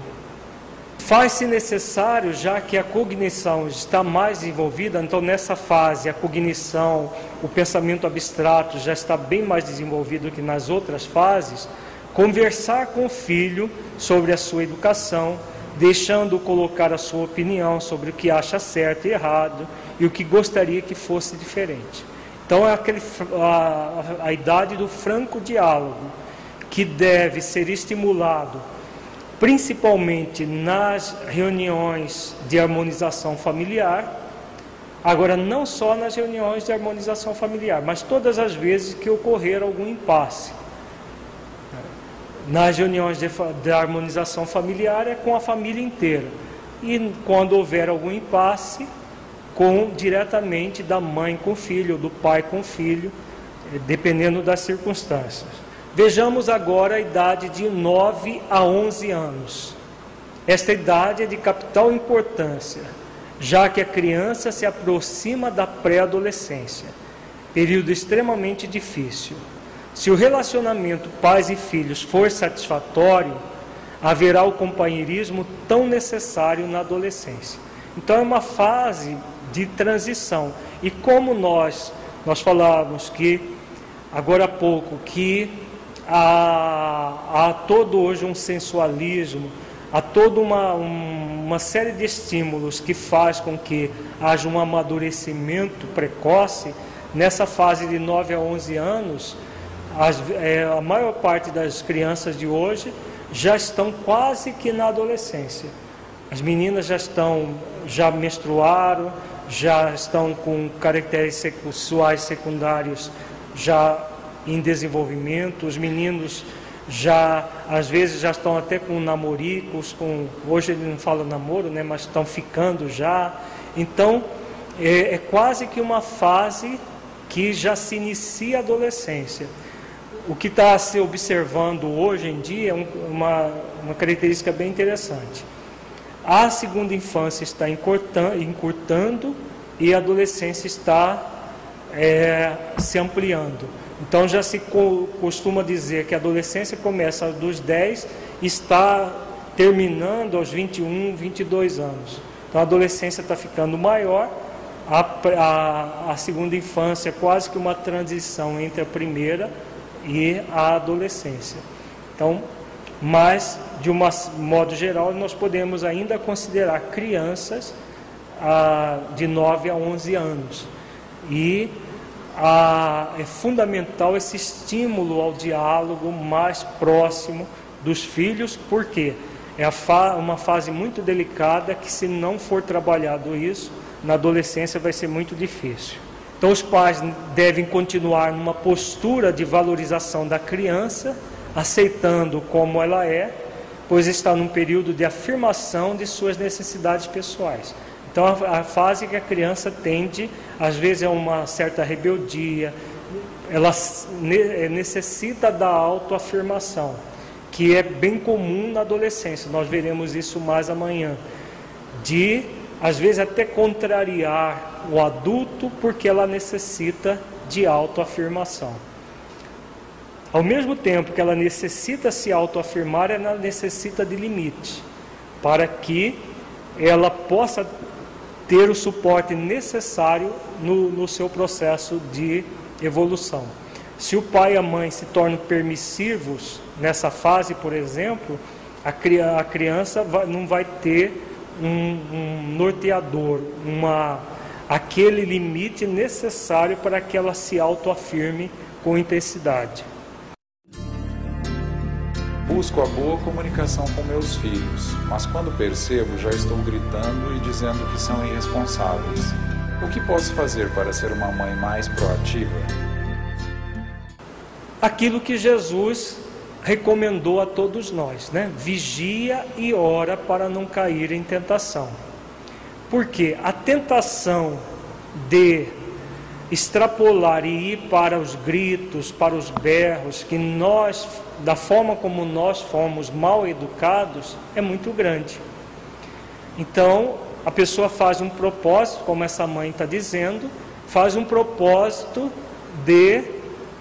Faz-se necessário, já que a cognição está mais envolvida, então nessa fase a cognição, o pensamento abstrato já está bem mais desenvolvido que nas outras fases, conversar com o filho sobre a sua educação, deixando-o colocar a sua opinião sobre o que acha certo e errado e o que gostaria que fosse diferente. Então é aquele, a, a idade do franco diálogo que deve ser estimulado principalmente nas reuniões de harmonização familiar. Agora, não só nas reuniões de harmonização familiar, mas todas as vezes que ocorrer algum impasse. Nas reuniões de, de harmonização familiar é com a família inteira. E quando houver algum impasse, com diretamente da mãe com o filho, do pai com o filho, dependendo das circunstâncias. Vejamos agora a idade de 9 a 11 anos. Esta idade é de capital importância, já que a criança se aproxima da pré-adolescência, período extremamente difícil. Se o relacionamento pais e filhos for satisfatório, haverá o companheirismo tão necessário na adolescência. Então é uma fase de transição. E como nós nós falávamos que agora há pouco que há, todo hoje um sensualismo, há toda uma, uma série de estímulos que faz com que haja um amadurecimento precoce. Nessa fase de 9 a 11 anos, as, é, a maior parte das crianças de hoje já estão quase que na adolescência. As meninas já estão, já menstruaram, já estão com caracteres sexuais secundários já em desenvolvimento, os meninos já às vezes já estão até com namoricos, com hoje ele não fala namoro, né, mas estão ficando já. Então é, é quase que uma fase que já se inicia a adolescência. O que está se observando hoje em dia é uma, uma característica bem interessante. A segunda infância está encurtando e a adolescência está é, se ampliando. Então já se costuma dizer que a adolescência começa dos 10 e está terminando aos 21, 22 anos. Então a adolescência está ficando maior, a, a, a segunda infância é quase que uma transição entre a primeira e a adolescência. Então, mas de um modo geral nós podemos ainda considerar crianças ah, de 9 a 11 anos. E a, é fundamental esse estímulo ao diálogo mais próximo dos filhos, porque é fa uma fase muito delicada que, se não for trabalhado isso, na adolescência vai ser muito difícil. Então, os pais devem continuar numa postura de valorização da criança, aceitando como ela é, pois está num período de afirmação de suas necessidades pessoais. Então, a, a fase que a criança tende, às vezes, é uma certa rebeldia, ela ne, é, necessita da autoafirmação, que é bem comum na adolescência, nós veremos isso mais amanhã, de, às vezes, até contrariar o adulto, porque ela necessita de autoafirmação. Ao mesmo tempo que ela necessita se autoafirmar, ela necessita de limite, para que ela possa ter o suporte necessário no, no seu processo de evolução. Se o pai e a mãe se tornam permissivos nessa fase, por exemplo, a, criança vai, não vai ter um, um norteador, uma, aquele limite necessário para que ela se autoafirme com intensidade. Busco a boa comunicação com meus filhos, mas quando percebo já estou gritando e dizendo que são irresponsáveis. O que posso fazer para ser uma mãe mais proativa? Aquilo que Jesus recomendou a todos nós, né? Vigia e ora para não cair em tentação. Porque a tentação de extrapolar e ir para os gritos, para os berros, que nós, da forma como nós fomos mal educados, é muito grande. Então, a pessoa faz um propósito, como essa mãe está dizendo, faz um propósito de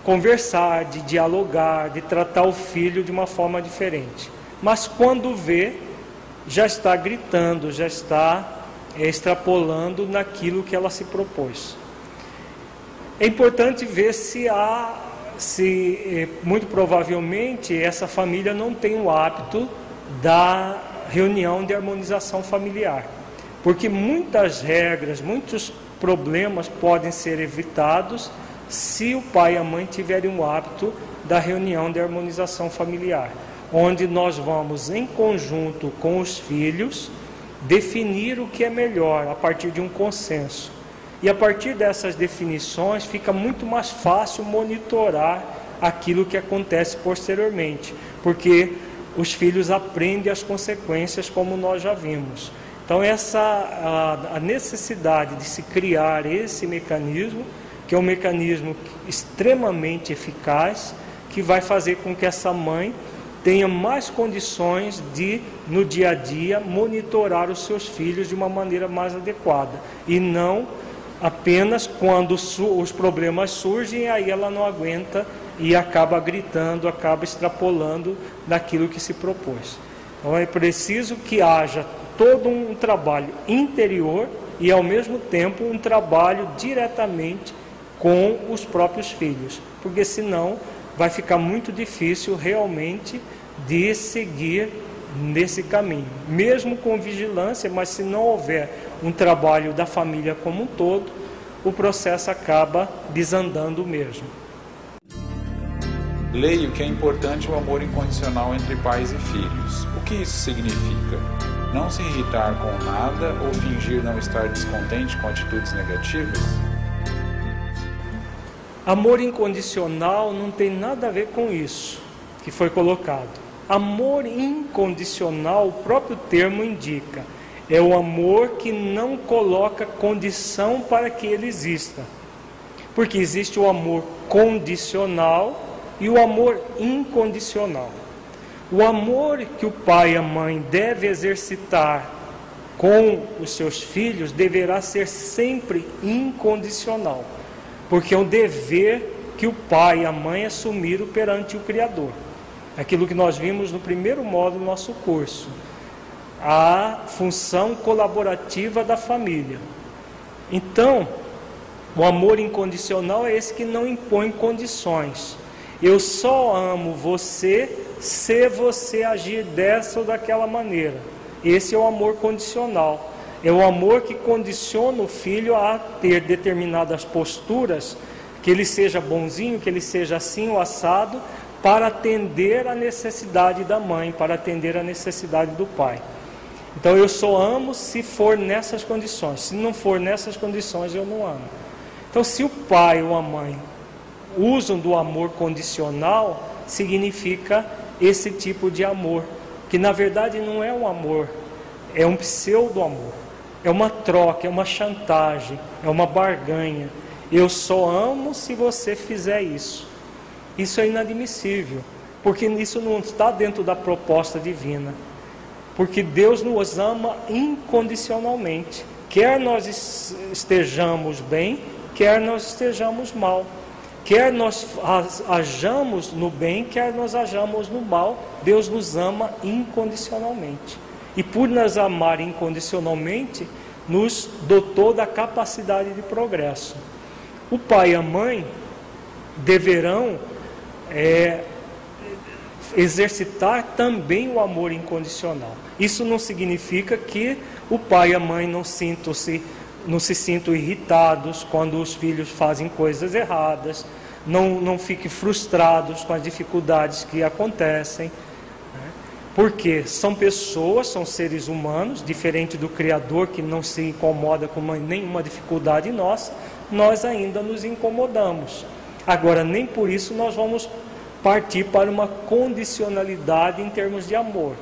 conversar, de dialogar, de tratar o filho de uma forma diferente. Mas quando vê, já está gritando, já está é, extrapolando naquilo que ela se propôs. É importante ver se há, se é, muito provavelmente essa família não tem o hábito da reunião de harmonização familiar, porque muitas regras, muitos problemas podem ser evitados se o pai e a mãe tiverem o hábito da reunião de harmonização familiar, onde nós vamos em conjunto com os filhos definir o que é melhor a partir de um consenso. E a partir dessas definições fica muito mais fácil monitorar aquilo que acontece posteriormente, porque os filhos aprendem as consequências, como nós já vimos. Então, essa a, a necessidade de se criar esse mecanismo, que é um mecanismo extremamente eficaz, que vai fazer com que essa mãe tenha mais condições de, no dia a dia, monitorar os seus filhos de uma maneira mais adequada e não apenas quando os problemas surgem, aí ela não aguenta e acaba gritando, acaba extrapolando daquilo que se propôs. Então é preciso que haja todo um trabalho interior e ao mesmo tempo um trabalho diretamente com os próprios filhos, porque senão vai ficar muito difícil realmente de seguir nesse caminho, mesmo com vigilância, mas se não houver um trabalho da família como um todo, o processo acaba desandando mesmo. Leio que é importante o amor incondicional entre pais e filhos. O que isso significa? Não se irritar com nada ou fingir não estar descontente com atitudes negativas? Amor incondicional não tem nada a ver com isso que foi colocado. Amor incondicional, o próprio termo indica, é o amor que não coloca condição para que ele exista. Porque existe o amor condicional e o amor incondicional. O amor que o pai e a mãe devem exercitar com os seus filhos deverá ser sempre incondicional porque é um dever que o pai e a mãe assumiram perante o Criador. Aquilo que nós vimos no primeiro módulo do nosso curso, a função colaborativa da família. Então, o amor incondicional é esse que não impõe condições. Eu só amo você se você agir dessa ou daquela maneira. Esse é o amor condicional. É o amor que condiciona o filho a ter determinadas posturas, que ele seja bonzinho, que ele seja assim ou assado, para atender a necessidade da mãe, para atender a necessidade do pai. Então eu só amo se for nessas condições. Se não for nessas condições, eu não amo. Então, se o pai ou a mãe usam do amor condicional, significa esse tipo de amor, que na verdade não é um amor, é um pseudo amor. É uma troca, é uma chantagem, é uma barganha. Eu só amo se você fizer isso. Isso é inadmissível, porque isso não está dentro da proposta divina. Porque Deus nos ama incondicionalmente, quer nós estejamos bem, quer nós estejamos mal. Quer nós hajamos no bem, quer nós hajamos no mal, Deus nos ama incondicionalmente e por nos amar incondicionalmente, nos dotou da capacidade de progresso. O pai e a mãe deverão é, exercitar também o amor incondicional. Isso não significa que o pai e a mãe não sintam-se não se sintam irritados quando os filhos fazem coisas erradas, não, não fiquem frustrados com as dificuldades que acontecem. Porque são pessoas, são seres humanos, diferente do Criador que não se incomoda com nenhuma dificuldade nossa, nós ainda nos incomodamos. Agora, nem por isso nós vamos partir para uma condicionalidade em termos de amor.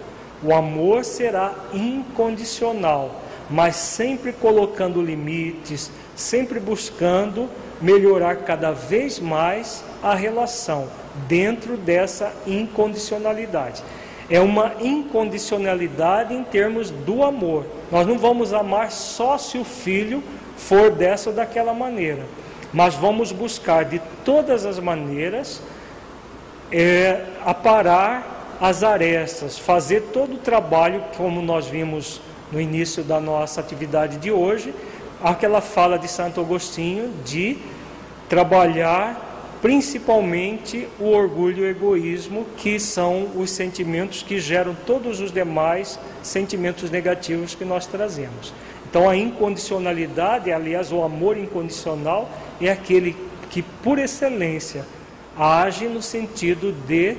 O amor será incondicional, mas sempre colocando limites, sempre buscando melhorar cada vez mais a relação dentro dessa incondicionalidade. É uma incondicionalidade em termos do amor. Nós não vamos amar só se o filho for dessa ou daquela maneira, mas vamos buscar de todas as maneiras é, aparar as arestas, fazer todo o trabalho, como nós vimos no início da nossa atividade de hoje, aquela fala de Santo Agostinho de trabalhar principalmente o orgulho e o egoísmo, que são os sentimentos que geram todos os demais sentimentos negativos que nós trazemos. Então, a incondicionalidade, aliás, o amor incondicional, é aquele que, por excelência, age no sentido de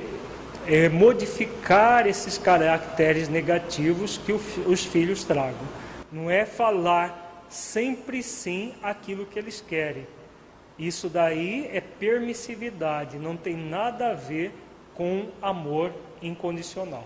é, modificar esses caracteres negativos que o, os filhos tragam. Não é falar sempre sim aquilo que eles querem. Isso daí é permissividade, não tem nada a ver com amor incondicional.